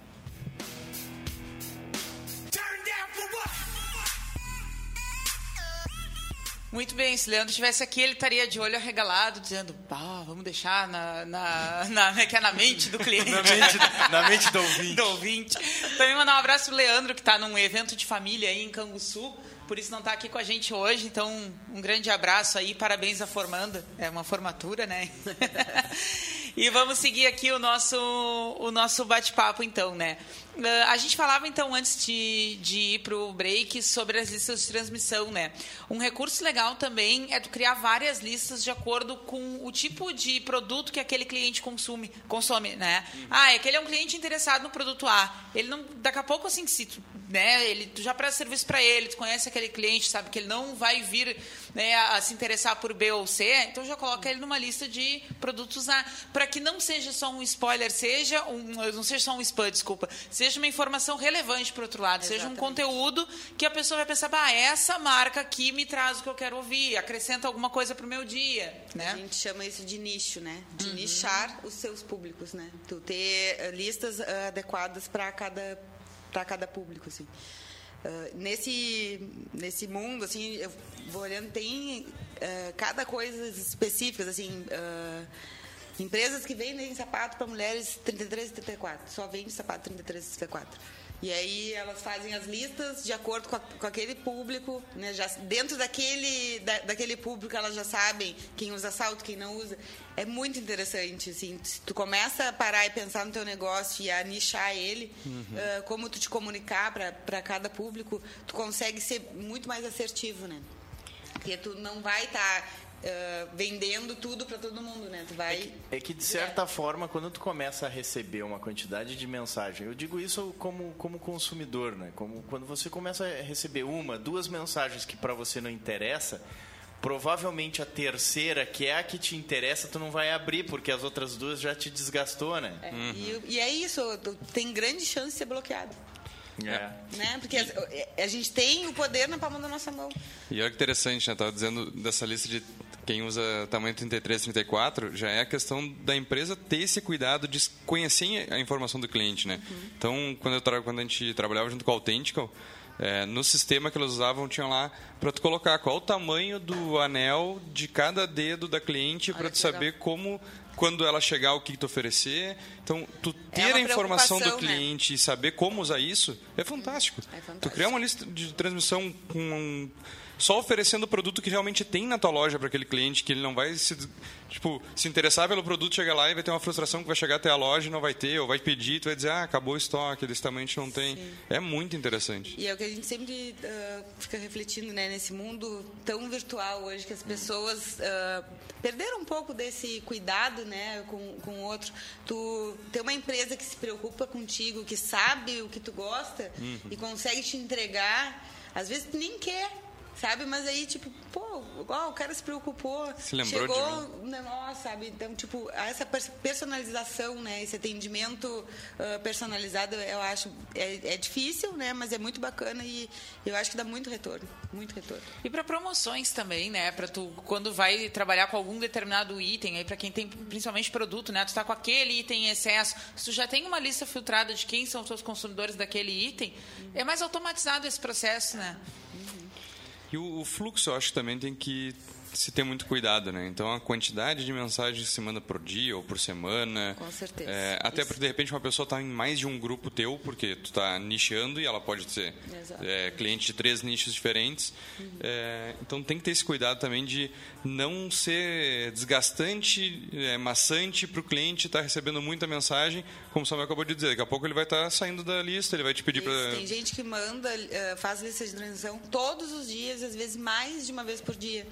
Muito bem, se Leandro estivesse aqui, ele estaria de olho arregalado, dizendo, bah, vamos deixar na, na, na, que é na mente do cliente. Na mente, na mente do ouvinte. do ouvinte. Também mandar um abraço pro Leandro, que está num evento de família aí em Canguçu, por isso não está aqui com a gente hoje. Então, um grande abraço aí, parabéns à formanda. É uma formatura, né? e vamos seguir aqui o nosso, o nosso bate-papo, então, né? Uh, a gente falava, então, antes de, de ir para o break, sobre as listas de transmissão, né? Um recurso legal também é tu criar várias listas de acordo com o tipo de produto que aquele cliente consome, consome né? Ah, é que ele é um cliente interessado no produto A. Ele não, daqui a pouco, assim, se tu, né, ele, tu já presta serviço para ele, tu conhece aquele cliente, sabe que ele não vai vir né, a, a se interessar por B ou C, então já coloca ele numa lista de produtos A, para que não seja só um spoiler, seja um, não seja só um spam, desculpa, seja uma informação relevante para outro lado, seja um Exatamente. conteúdo que a pessoa vai pensar, ah, essa marca aqui me traz o que eu quero ouvir, acrescenta alguma coisa para o meu dia, A né? gente chama isso de nicho, né? De nichar os seus públicos, né? Tu ter eh, listas eh, adequadas para cada para cada público, assim. Ah, nesse nesse mundo, assim, eu vou olhando tem eh, cada coisa específicas, assim. ah, empresas que vendem sapato para mulheres 33 e 34, só vende sapato 33 e 34. E aí elas fazem as listas de acordo com, a- com aquele público, né? Já, dentro daquele, da- daquele público elas já sabem quem usa salto, quem não usa. É muito interessante, assim. Se tu começa a parar e pensar no teu negócio e a nichar ele, ah, como tu te comunicar para cada público, tu consegue ser muito mais assertivo, né? Porque tu não vai estar vendendo tudo para todo mundo, né? Tu vai... É que, de certa forma, quando tu começa a receber uma quantidade de mensagem, eu digo isso como, como consumidor, né? Como quando você começa a receber uma, duas mensagens que para você não interessa, provavelmente a terceira, que é a que te interessa, tu não vai abrir, porque as outras duas já te desgastou, né? É, e, e é isso, tu tem grande chance de ser bloqueado. É. Né? Porque a, a gente tem o poder na palma da nossa mão. E olha que interessante, né? Tava dizendo dessa lista de quem usa tamanho 33, 34, já é a questão da empresa ter esse cuidado de conhecer a informação do cliente, né? Uhum. Então, quando, eu quando a gente trabalhava junto com a Authentical, é, no sistema que eles usavam, tinha lá para tu colocar qual o tamanho do anel de cada dedo da cliente para tu saber como quando ela chegar o que que tu oferecer. Então, tu ter É a informação do né? cliente e saber como usar isso é fantástico. É fantástico. Tu criar uma lista de transmissão com um- só oferecendo o produto que realmente tem na tua loja para aquele cliente, que ele não vai se tipo, se interessar pelo produto, chegar lá e vai ter uma frustração que vai chegar até a loja e não vai ter, ou vai pedir, tu vai dizer, ah, acabou o estoque, desse tamanho a gente não tem. É muito interessante. E é o que a gente sempre ah, fica refletindo, né? Nesse mundo tão virtual hoje, que as pessoas ah, perderam um pouco desse cuidado, né? Com, com o outro. Tu ter uma empresa que se preocupa contigo, que sabe o que tu gosta Uhum. e consegue te entregar. Às vezes tu nem quer, sabe? Mas aí, tipo, pô, igual o cara se preocupou. Se lembrou de chegou, né, nossa, sabe? Então, tipo, essa pers- personalização, né? Esse atendimento ah, personalizado, eu acho, é, é difícil, né? Mas é muito bacana e eu acho que dá muito retorno, muito retorno. E para promoções também, né? Para tu quando vai trabalhar com algum determinado item, aí para quem tem principalmente produto, né? Tu tá com aquele item em excesso, se tu já tem uma lista filtrada de quem são os teus consumidores daquele item, é mais automatizado esse processo, né? E o, o fluxo, eu acho também tem que se ter muito cuidado, né? Então, a quantidade de mensagens que se manda por dia ou por semana. Com certeza. É, até Isso. porque, de repente, uma pessoa está em mais de um grupo teu, porque tu está nichando e ela pode ser é, cliente de três nichos diferentes. É, então, tem que ter esse cuidado também de não ser desgastante, é, maçante para o cliente estar recebendo muita mensagem, como o Samuel acabou de dizer. Daqui a pouco ele vai estar saindo da lista, ele vai te pedir para... Tem gente que manda, eh, faz lista de transição todos os dias, às vezes mais de uma vez por dia.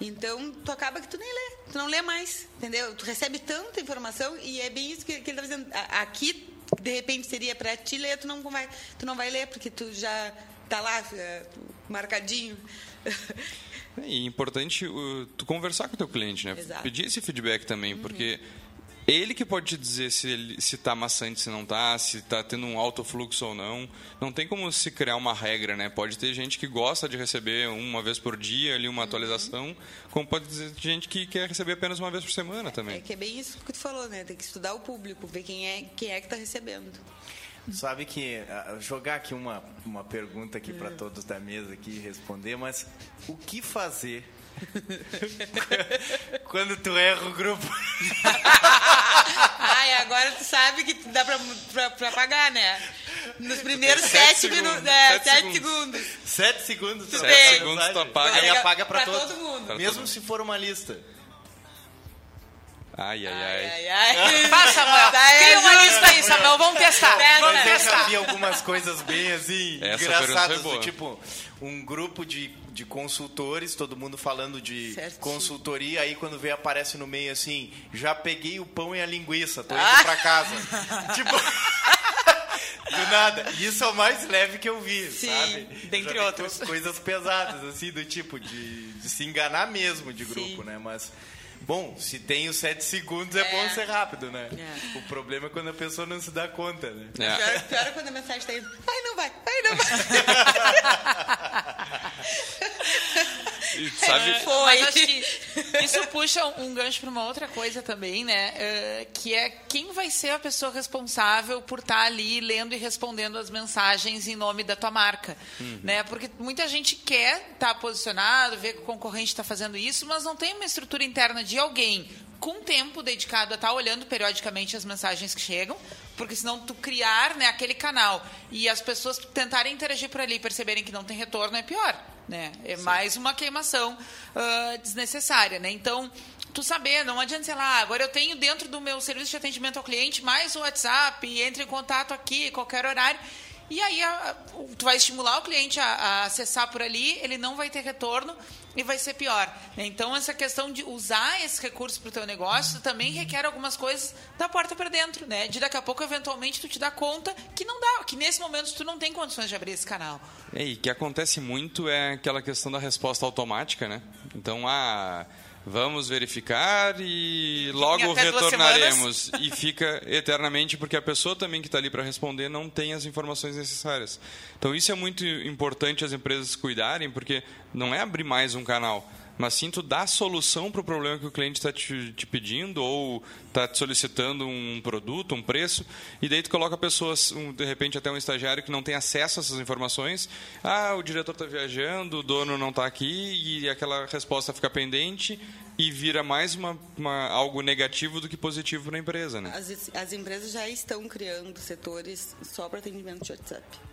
Então, tu acaba que tu nem lê, tu não lê mais, entendeu? Tu recebe tanta informação e é bem isso que, que ele está dizendo. Aqui, de repente, seria para te ler, tu não vai, tu não vai ler, porque tu já tá lá eh, marcadinho. E é importante uh, tu conversar com o teu cliente, né? Exato. Uhum. Pedir esse feedback também, porque ele que pode te dizer se ele se tá maçante, se não tá, se tá tendo um alto fluxo ou não. Não tem como se criar uma regra, né? Pode ter gente que gosta de receber uma vez por dia ali Uhum. uma atualização, como pode ter gente que quer receber apenas uma vez por semana também. É que é bem isso que tu falou, né? Tem que estudar o público, ver quem é, quem é que está recebendo. Sabe que jogar aqui uma, uma pergunta aqui para todos da mesa aqui responder, mas o que fazer quando tu erra o grupo? Ai, agora tu sabe que dá pra, pra, pra pagar, né? Nos primeiros Sete sete, minutos. segundos, É, sete sete segundos. segundos. Sete segundos. tu Sete segundos tu apaga. Aí apaga para Pra todos. todo mundo. Pra Mesmo todo se for uma lista. Ai, ai, Ai, ai. ai, ai. Vai, Samuel. Cria uma lista aí, Samuel. Vamos testar. Testa. Vamos Mas eu já testar. vi algumas coisas bem assim, Essa engraçadas. do Tipo, um grupo de, de consultores, todo mundo falando de Certinho. consultoria, aí quando vê aparece no meio assim, já peguei o pão e a linguiça, tô indo Ah. pra casa. tipo. Do nada. Isso é o mais leve que eu vi, Sim, sabe? dentre co- Coisas pesadas, assim, do tipo, de, de se enganar mesmo de grupo, Sim. né? Mas. Bom, se tem os sete segundos é, É. bom ser rápido, né? É. O problema é quando a pessoa não se dá conta, né? É. Pior, pior é quando a mensagem tá indo. Ai, não vai, ai, não vai. E sabe, É, Mas acho que isso puxa um, gancho para uma outra coisa também, né? Eh, que é quem vai ser a pessoa responsável por estar ali lendo e respondendo as mensagens em nome da tua marca, né? Porque muita gente quer estar posicionado, ver que o concorrente está fazendo isso, mas não tem uma estrutura interna de alguém com tempo dedicado a estar olhando periodicamente as mensagens que chegam, porque senão tu criar né, aquele canal e as pessoas tentarem interagir por ali e perceberem que não tem retorno é pior, né? É mais uma queimação ah, desnecessária, né? Então, tu saber, não adianta, sei lá, agora eu tenho dentro do meu serviço de atendimento ao cliente mais o WhatsApp, entre em contato aqui, qualquer horário. E aí a- a- tu vai estimular o cliente a, a acessar por ali, ele não vai ter retorno e vai ser pior. Então, essa questão de usar esse recurso para o teu negócio também requer algumas coisas da porta para dentro, né? De daqui a pouco, eventualmente, tu te dá conta que não dá, que nesse momento tu não tem condições de abrir esse canal. E que acontece muito é aquela questão da resposta automática, né? Então, ah, vamos verificar e logo retornaremos. E fica eternamente, porque a pessoa também que está ali para responder não tem as informações necessárias. Então, isso é muito importante as empresas cuidarem, porque não é abrir mais um canal, mas sim tu a solução para o problema que o cliente está te, te, pedindo ou está te solicitando um produto, um preço, e daí tu coloca pessoas, um, de repente até um estagiário que não tem acesso a essas informações, ah, o diretor está viajando, o dono não está aqui, e aquela resposta fica pendente e vira mais uma, uma algo negativo do que positivo para a empresa. Né? As, as empresas já estão criando setores só para atendimento de WhatsApp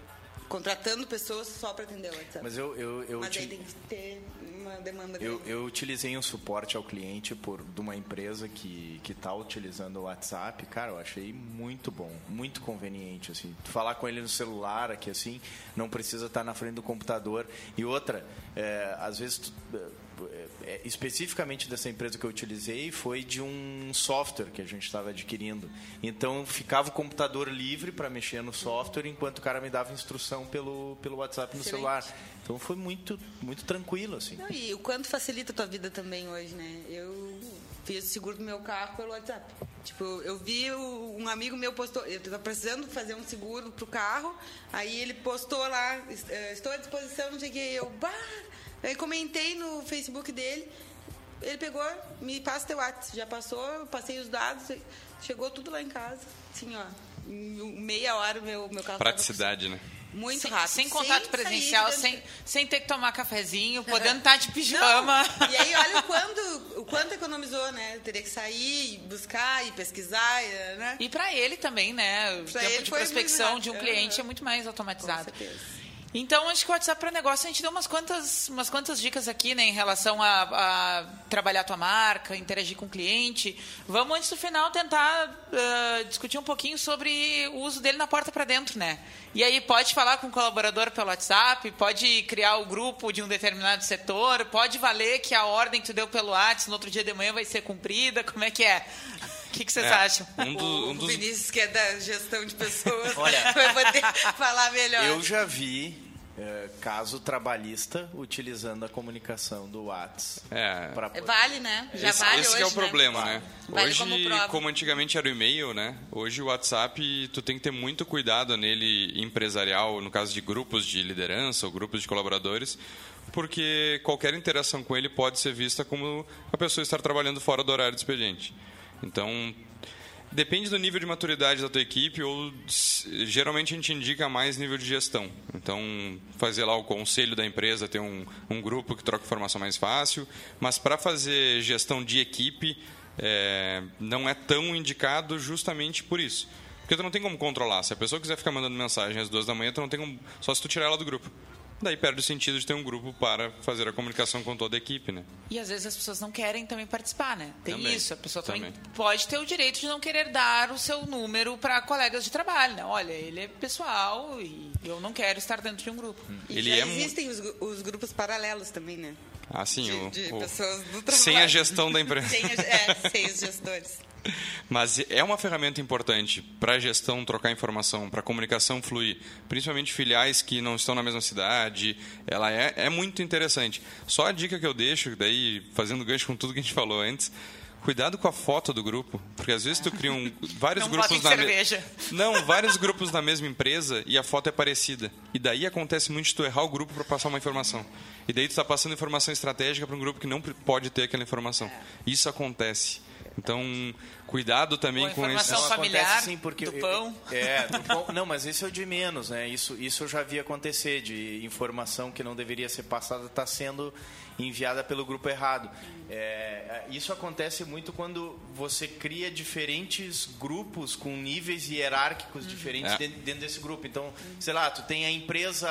contratando pessoas só para atender o WhatsApp. Mas eu, eu, eu Mas aí tem que ter uma demanda eu, eu utilizei um suporte ao cliente por de uma empresa que que está utilizando o WhatsApp, cara, eu achei muito bom, muito conveniente assim. Tu falar com ele no celular aqui assim, não precisa estar na frente do computador. E outra, é, às vezes tu, especificamente dessa empresa que eu utilizei foi de um software que a gente estava adquirindo. Então ficava o computador livre para mexer no software enquanto o cara me dava instrução pelo, pelo WhatsApp no Excelente. celular. Então foi muito muito tranquilo assim. Não, e o quanto facilita a tua vida também hoje, né? Eu fiz o seguro do meu carro pelo WhatsApp. Tipo, eu vi o- um amigo meu postou, eu estava precisando fazer um seguro pro carro, aí ele postou lá, "Es- eh, estou à disposição, não sei o que, eu, bah! Aí comentei no Facebook dele, ele pegou, me passa teu WhatsApp, já passou, passei os dados, chegou tudo lá em casa, assim, ó, em meia hora o meu, meu carro Praticidade, né? muito Sem, rápido. sem contato sair presencial, dentro- sem, sem ter que tomar cafezinho, podendo estar de pijama. Não, E aí, olha o quanto, o quanto economizou, né? Teria que sair, e buscar e pesquisar, né? E para ele também, né? O Pra tempo de prospecção de um cliente é muito mais Com automatizado. certeza. Então, acho que o WhatsApp para negócio, a gente deu umas quantas, umas quantas dicas aqui, né, em relação a, a trabalhar a tua marca, interagir com o cliente. Vamos, antes do final, tentar ah, discutir um pouquinho sobre o uso dele na porta para dentro, né? E aí, pode falar com o colaborador pelo WhatsApp, pode criar o grupo de um determinado setor, pode valer que a ordem que tu deu pelo WhatsApp no outro dia de manhã vai ser cumprida, como é que é? O que, que vocês É, acham? Um, do- um O dos Vinícius, que é da gestão de pessoas, Olha, vai poder falar melhor. Eu já vi eh, caso trabalhista utilizando a comunicação do WhatsApp. É. pra É, poder- Vale, né? Já esse, vale esse hoje, que é o né? problema, né? Vale Hoje, como como antigamente era o e-mail, né? Hoje o WhatsApp, tu tem que ter muito cuidado nele empresarial, no caso de grupos de liderança ou grupos de colaboradores, porque qualquer interação com ele pode ser vista como a pessoa estar trabalhando fora do horário de expediente. Então, Depende do nível de maturidade da tua equipe ou geralmente a gente indica mais nível de gestão. Então, fazer lá o conselho da empresa, ter um, um grupo que troca informação mais fácil. Mas para fazer gestão de equipe, é, não é tão indicado justamente por isso. Porque tu não tem como controlar. Se a pessoa quiser ficar mandando mensagem às duas da manhã, tu não tem como, só se tu tirar ela do grupo. Daí perde o sentido de ter um grupo para fazer a comunicação com toda a equipe, né? E às vezes as pessoas não querem também participar, né? Tem Também, isso. A pessoa também, também. pode ter o direito de não querer dar o seu número para colegas de trabalho, né? Olha, ele é pessoal e eu não quero estar dentro de um grupo. E Ele já é existem os, os grupos paralelos também, né? Assim, De, o, de o- pessoas do trabalho. sem a gestão da empresa. Sem, a- é, sem os gestores. Mas é uma ferramenta importante para a gestão trocar informação, para a comunicação fluir, principalmente filiais que não estão na mesma cidade. Ela é, é muito interessante. Só a dica que eu deixo, daí fazendo gancho com tudo que a gente falou antes, cuidado com a foto do grupo, porque às vezes tu cria um, vários Não grupos na me- cerveja. Não, vários grupos na mesma empresa e a foto é parecida. E daí acontece muito de tu errar o grupo para passar uma informação. E daí tu está passando informação estratégica para um grupo que não pode ter aquela informação. Isso acontece. Então, cuidado também com informação esses... fa- familiar, sim, porque do pão. É, do pão. Não, mas esse é o de menos, né? Isso, isso eu já vi acontecer, de informação que não deveria ser passada está sendo enviada pelo grupo errado. É, isso acontece muito quando você cria diferentes grupos com níveis hierárquicos diferentes É. dentro, dentro desse grupo. Então, sei lá, tu tem a empresa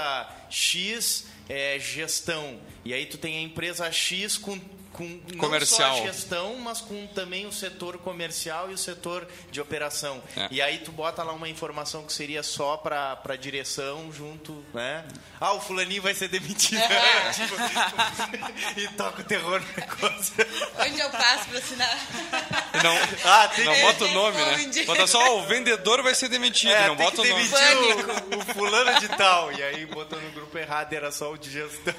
X é, gestão e aí tu tem a empresa X com com não Comercial. só a gestão, mas com também o setor comercial e o setor de operação. É. E aí tu bota lá uma informação que seria só para para direção junto, né? Ah, o fulaninho vai ser demitido. Tipo, e toca o terror no negócio. Onde eu passo para assinar? Não, Ah, tem não que, bota o nome, né? Bota só, o vendedor vai ser demitido, é, não tem bota que o nome. o, o fulano de tal. E aí botou no grupo errado, era só o de gestão.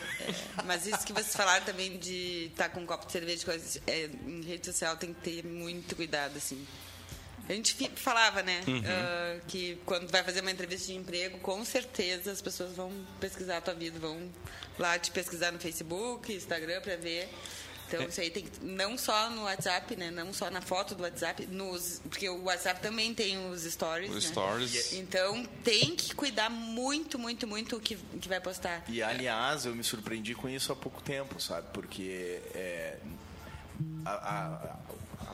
Mas isso que vocês falaram também de estar com um copo de cerveja, é, em rede social tem que ter muito cuidado, assim. A gente falava, né, Uhum. ah, que quando vai fazer uma entrevista de emprego, com certeza as pessoas vão pesquisar a tua vida, vão lá te pesquisar no Facebook, Instagram, para ver. Então, isso aí tem que, não só no WhatsApp, né? Não só na foto do WhatsApp, nos, porque o WhatsApp também tem os stories, Os né? stories. Então, tem que cuidar muito, muito, muito o que, que vai postar. E aliás, eu me surpreendi com isso há pouco tempo, sabe? Porque é, a, a- a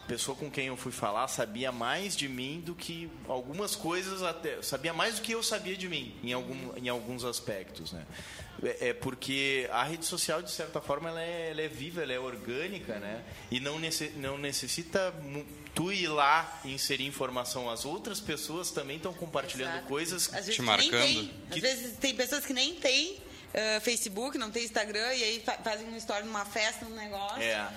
pessoa com quem eu fui falar sabia mais de mim do que algumas coisas até sabia mais do que eu sabia de mim em, algum, em alguns aspectos, né? É, é porque a rede social de certa forma ela é, ela é viva, ela é orgânica, né? E não, nece, não necessita tu ir lá e inserir informação. As outras pessoas também estão compartilhando Exato. coisas Às vezes Te nem marcando. tem. Às Que- vezes tem pessoas que nem têm ah, Facebook, não tem Instagram, e aí fa- fazem uma história numa festa, num negócio. É.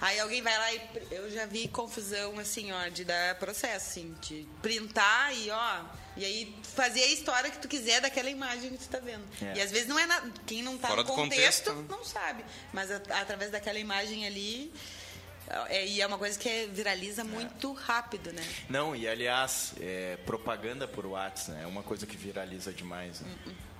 Aí alguém vai lá e eu já vi confusão assim, ó, de dar processo, assim, de printar e ó, e aí fazer a história que tu quiser daquela imagem que tu tá vendo. É. E às vezes não é nada, quem não tá Fora no contexto, contexto, né? não sabe, mas a- através daquela imagem ali é, e é uma coisa que é- viraliza muito rápido, né? Não, e aliás, é, propaganda por WhatsApp né, é uma coisa que viraliza demais. Né?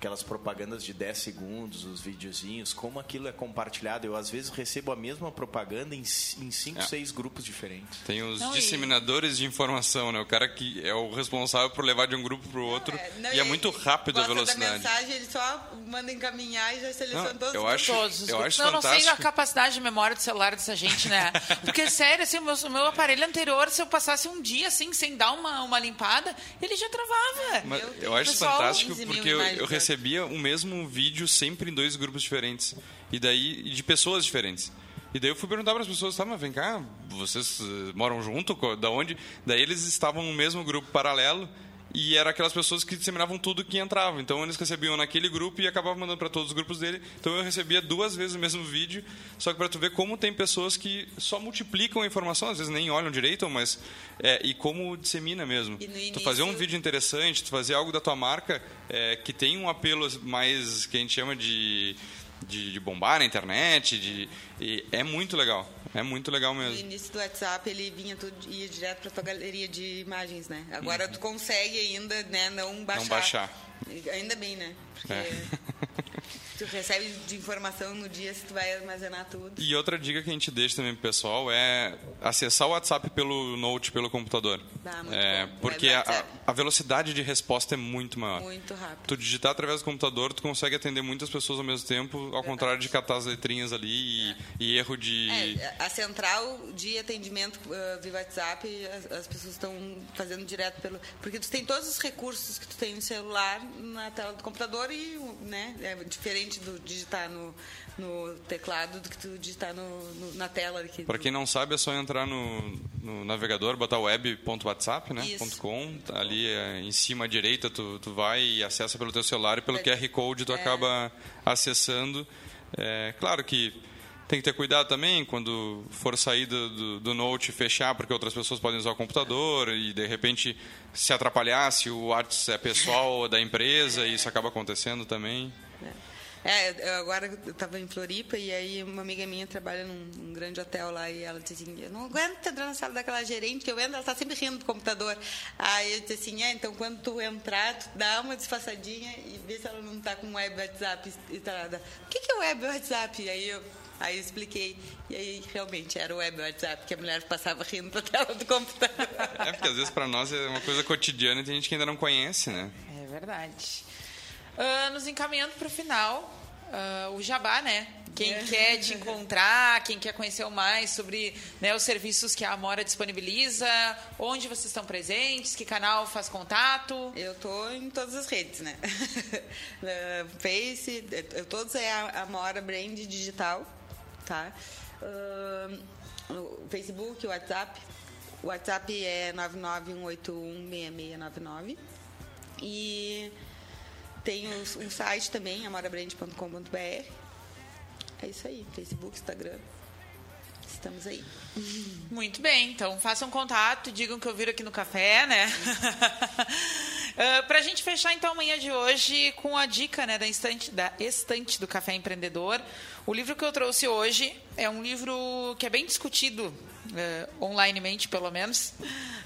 Aquelas propagandas de 10 segundos, os videozinhos, como aquilo é compartilhado. Eu, às vezes, recebo a mesma propaganda em 5, É. 6 grupos diferentes. Tem os Não, e- disseminadores de informação, né? O cara que é o responsável por levar de um grupo para o outro. É, não, e é muito rápido a velocidade. Da mensagem, ele só manda encaminhar e já seleciona Não, todos eu os acho- Todos os eu acho não, não sei a fantástico. capacidade de memória do celular dessa gente, né? Porque, sério, assim, o meu, o meu aparelho anterior, se eu passasse um dia, assim, sem dar uma, uma limpada, ele já travava. Mas Meu eu acho fantástico 15 mil porque eu, eu né? Recebia o mesmo vídeo sempre em dois grupos diferentes. E daí, de pessoas diferentes. E daí eu fui perguntar para as pessoas, tá, mas vem cá, vocês eh, moram junto? Da onde? Daí eles estavam no mesmo grupo paralelo e eram aquelas pessoas que disseminavam tudo que entrava. Então eles recebiam naquele grupo e acabavam mandando para todos os grupos dele. Então eu recebia duas vezes o mesmo vídeo, só que para tu ver como tem pessoas que só multiplicam a informação, às vezes nem olham direito, mas é, e como dissemina mesmo. No Tu fazer um início- vídeo interessante, tu fazer algo da tua marca é, que tem um apelo mais que a gente chama de, de, de bombar na internet, de, e é muito legal. É muito legal No mesmo. início do WhatsApp, ele vinha tudo, ia direto pra tua galeria de imagens, né? Agora tu consegue ainda, né, não baixar. Uhum. baixar. Ainda bem, né? Porque É. tu recebe de informação no dia se tu vai armazenar tudo. E outra dica que a gente deixa também pro pessoal é acessar o WhatsApp pelo Note, pelo computador. Ah, muito É, bom. porque Web a, a velocidade de resposta é muito maior. Muito rápido. Tu digitar através do computador, tu consegue atender muitas pessoas ao mesmo tempo, ao contrário de catar as letrinhas ali e, e erro de. É, a central de atendimento uh, via WhatsApp, as, as pessoas estão fazendo direto pelo. Porque tu tem todos os recursos que tu tem no celular na tela do computador e né, é diferente do digitar no, no teclado do que tu digitar no, no- na tela. Aqui. Para quem não sabe, é só entrar no, navegador, botar web.whatsapp, né? Isso. .com, tá ali é, em cima à direita, tu, tu vai e acessa pelo teu celular e pelo É. QR Code tu acaba acessando. É, claro que tem que ter cuidado também quando for sair do, do, do Note fechar, porque outras pessoas podem usar o computador e de repente se atrapalhar se o WhatsApp é pessoal da empresa, e isso acaba acontecendo também. É, eu agora eu estava em Floripa e aí uma amiga minha trabalha num, num grande hotel lá e ela disse assim, eu não aguento entrar na sala daquela gerente que eu entro, ela está sempre rindo do computador. Aí eu disse assim, é, então quando tu entrar, tu dá uma disfarçadinha e vê se ela não está com web WhatsApp instalada. O que, que é web WhatsApp? E aí eu, aí eu expliquei. E aí realmente era o web WhatsApp, que a mulher passava rindo da tela do computador. É porque às vezes para nós é uma coisa cotidiana e tem gente que ainda não conhece, né? É verdade. Ah, nos encaminhando para o final, ah, o Jabá, né? Quem É. quer te encontrar, quem quer conhecer mais sobre né, os serviços que a Amora disponibiliza, onde vocês estão presentes, que canal faz contato. Eu tô em todas as redes, né? Eh, Face, eu, todos é a Amora Brand Digital, tá? O Facebook, o WhatsApp. O WhatsApp é 991816699. E tem um site também, amorabrand.com.br. É isso aí, Facebook, Instagram. Estamos aí. Muito bem, então façam contato, digam que eu viro aqui no café, né? Ah, pra gente gente fechar então amanhã de hoje com a dica né, da, estante, da estante do Café Empreendedor, o livro que eu trouxe hoje é um livro que é bem discutido uh, onlinemente, pelo menos,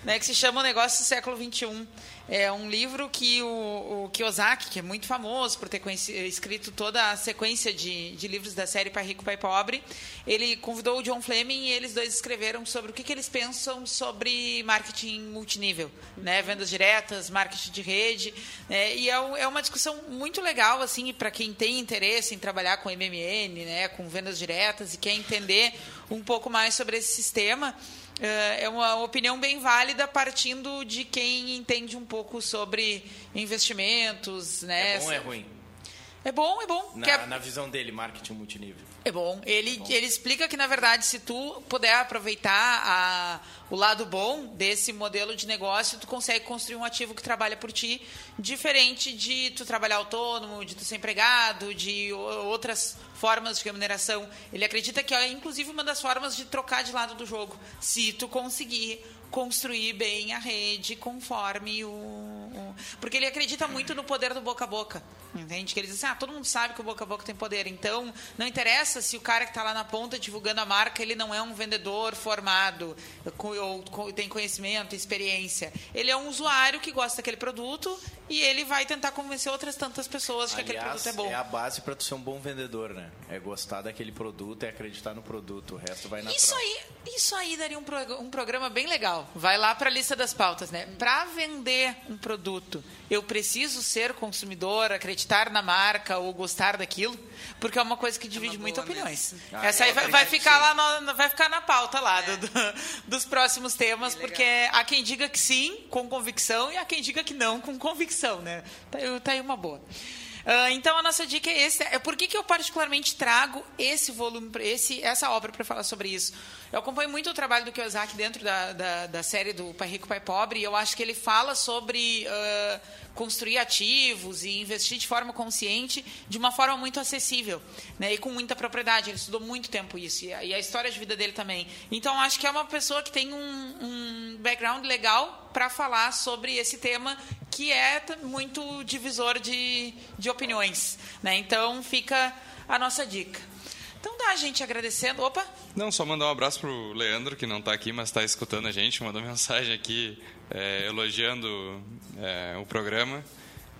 né, que se chama O Negócio do Século XXI. É um livro que o, o Kiyosaki, que é muito famoso por ter escrito toda a sequência de, de livros da série Pai Rico, Pai Pobre, ele convidou o John Fleming e eles dois escreveram sobre o que, que eles pensam sobre marketing multinível, né? vendas diretas, marketing de rede. Né? E é, é uma discussão muito legal assim para quem tem interesse em trabalhar com MMN, né? com vendas diretas e quer entender um pouco mais sobre esse sistema. É, é uma opinião bem válida partindo de quem entende um pouco sobre investimentos, né? É bom é ruim? É bom, é bom. Na, é... na visão dele, marketing multinível. É bom. Ele, é bom. ele explica que, na verdade, se tu puder aproveitar a, o lado bom desse modelo de negócio, tu consegue construir um ativo que trabalha por ti, diferente de tu trabalhar autônomo, de tu ser empregado, de outras formas de remuneração. Ele acredita que é, inclusive, uma das formas de trocar de lado do jogo. Se tu conseguir construir bem a rede conforme o, o, Porque ele acredita muito no poder do boca a boca. Entende? Que ele diz assim: ah, todo mundo sabe que o boca a boca tem poder. Então, não interessa se o cara que está lá na ponta divulgando a marca, ele não é um vendedor formado, ou tem conhecimento, experiência. Ele é um usuário que gosta daquele produto e ele vai tentar convencer outras tantas pessoas de que aquele produto é bom. É a base para tu ser um bom vendedor, né? É gostar daquele produto, é acreditar no produto. O resto vai na Isso aí, isso aí daria um, pro, um programa bem legal. Vai lá para a lista das pautas, né? Para vender um produto, eu preciso ser consumidor, acreditar na marca ou gostar daquilo, porque é uma coisa que divide é muito opiniões. Ah, Essa aí vai, vai ficar lá, no, vai ficar na pauta lá é. do, do, dos próximos temas, porque há quem diga que sim, com convicção, e há quem diga que não, com convicção, né? Tá, tá aí uma boa. Uh, então a nossa dica é esse. É por que, que eu particularmente trago esse volume, esse, essa obra para falar sobre isso? Eu acompanho muito o trabalho do Kiyosaki dentro da, da, da, série do Pai Rico, Pai Pobre, e eu acho que ele fala sobre uh, construir ativos e investir de forma consciente, de uma forma muito acessível, né? E com muita propriedade. Ele estudou muito tempo isso, e a, história de vida dele também. Então acho que é uma pessoa que tem um, um background legal para falar sobre esse tema que é muito divisor de, de opiniões. Né? Então fica a nossa dica. Então dá, gente, agradecendo. Opa! Não, só mandar um abraço pro Leandro, que não está aqui, mas está escutando a gente, mandou mensagem aqui é, elogiando é, o programa.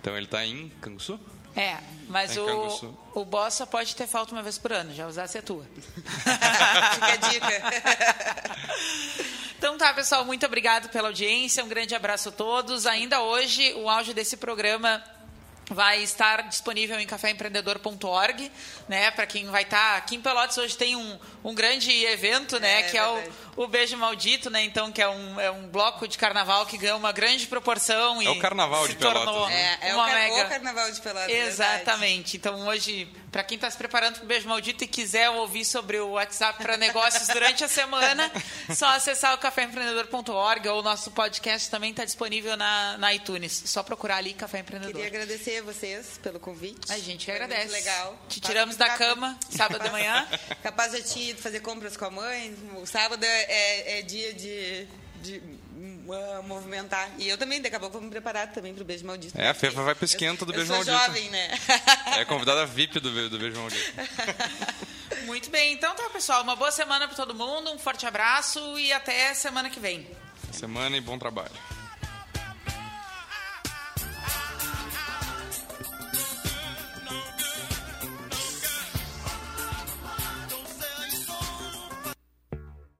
Então ele está em Canguçu? É, mas tá o, o boss só pode ter falta uma vez por ano, já usasse a tua. Fica a dica. Então tá, pessoal, muito obrigado pela audiência, um grande abraço a todos. Ainda hoje, o áudio desse programa vai estar disponível em caféempreendedor.org, né? Para quem vai estar tá, aqui em Pelotas hoje tem um, um grande evento, né? É, que é o, o Beijo Maldito, né? Então que é um, é um bloco de carnaval que ganhou uma grande proporção é o carnaval de Pelotas. Né? É, é uma o, mega... o carnaval de Pelotas. Exatamente. Verdade. Então hoje para quem está se preparando para o Beijo Maldito e quiser ouvir sobre o WhatsApp para negócios durante a semana, só acessar o caféempreendedor.org ou o nosso podcast também está disponível na, na iTunes. Só procurar ali Café Empreendedor. Queria agradecer a vocês pelo convite. A gente que agradece. Muito legal. Te tiramos da cama sábado de manhã. Capaz de te fazer compras com a mãe. O sábado é, é, é dia de, de uh, movimentar. E eu também, daqui a pouco, vou me preparar também para o Beijo Maldito. É, a Fefa vai para esquenta do Beijo eu sou Maldito. jovem, né? É convidada VIP do, do Beijo Maldito. Muito bem, então tá, pessoal. Uma boa semana para todo mundo, um forte abraço e até semana que vem. Semana e bom trabalho.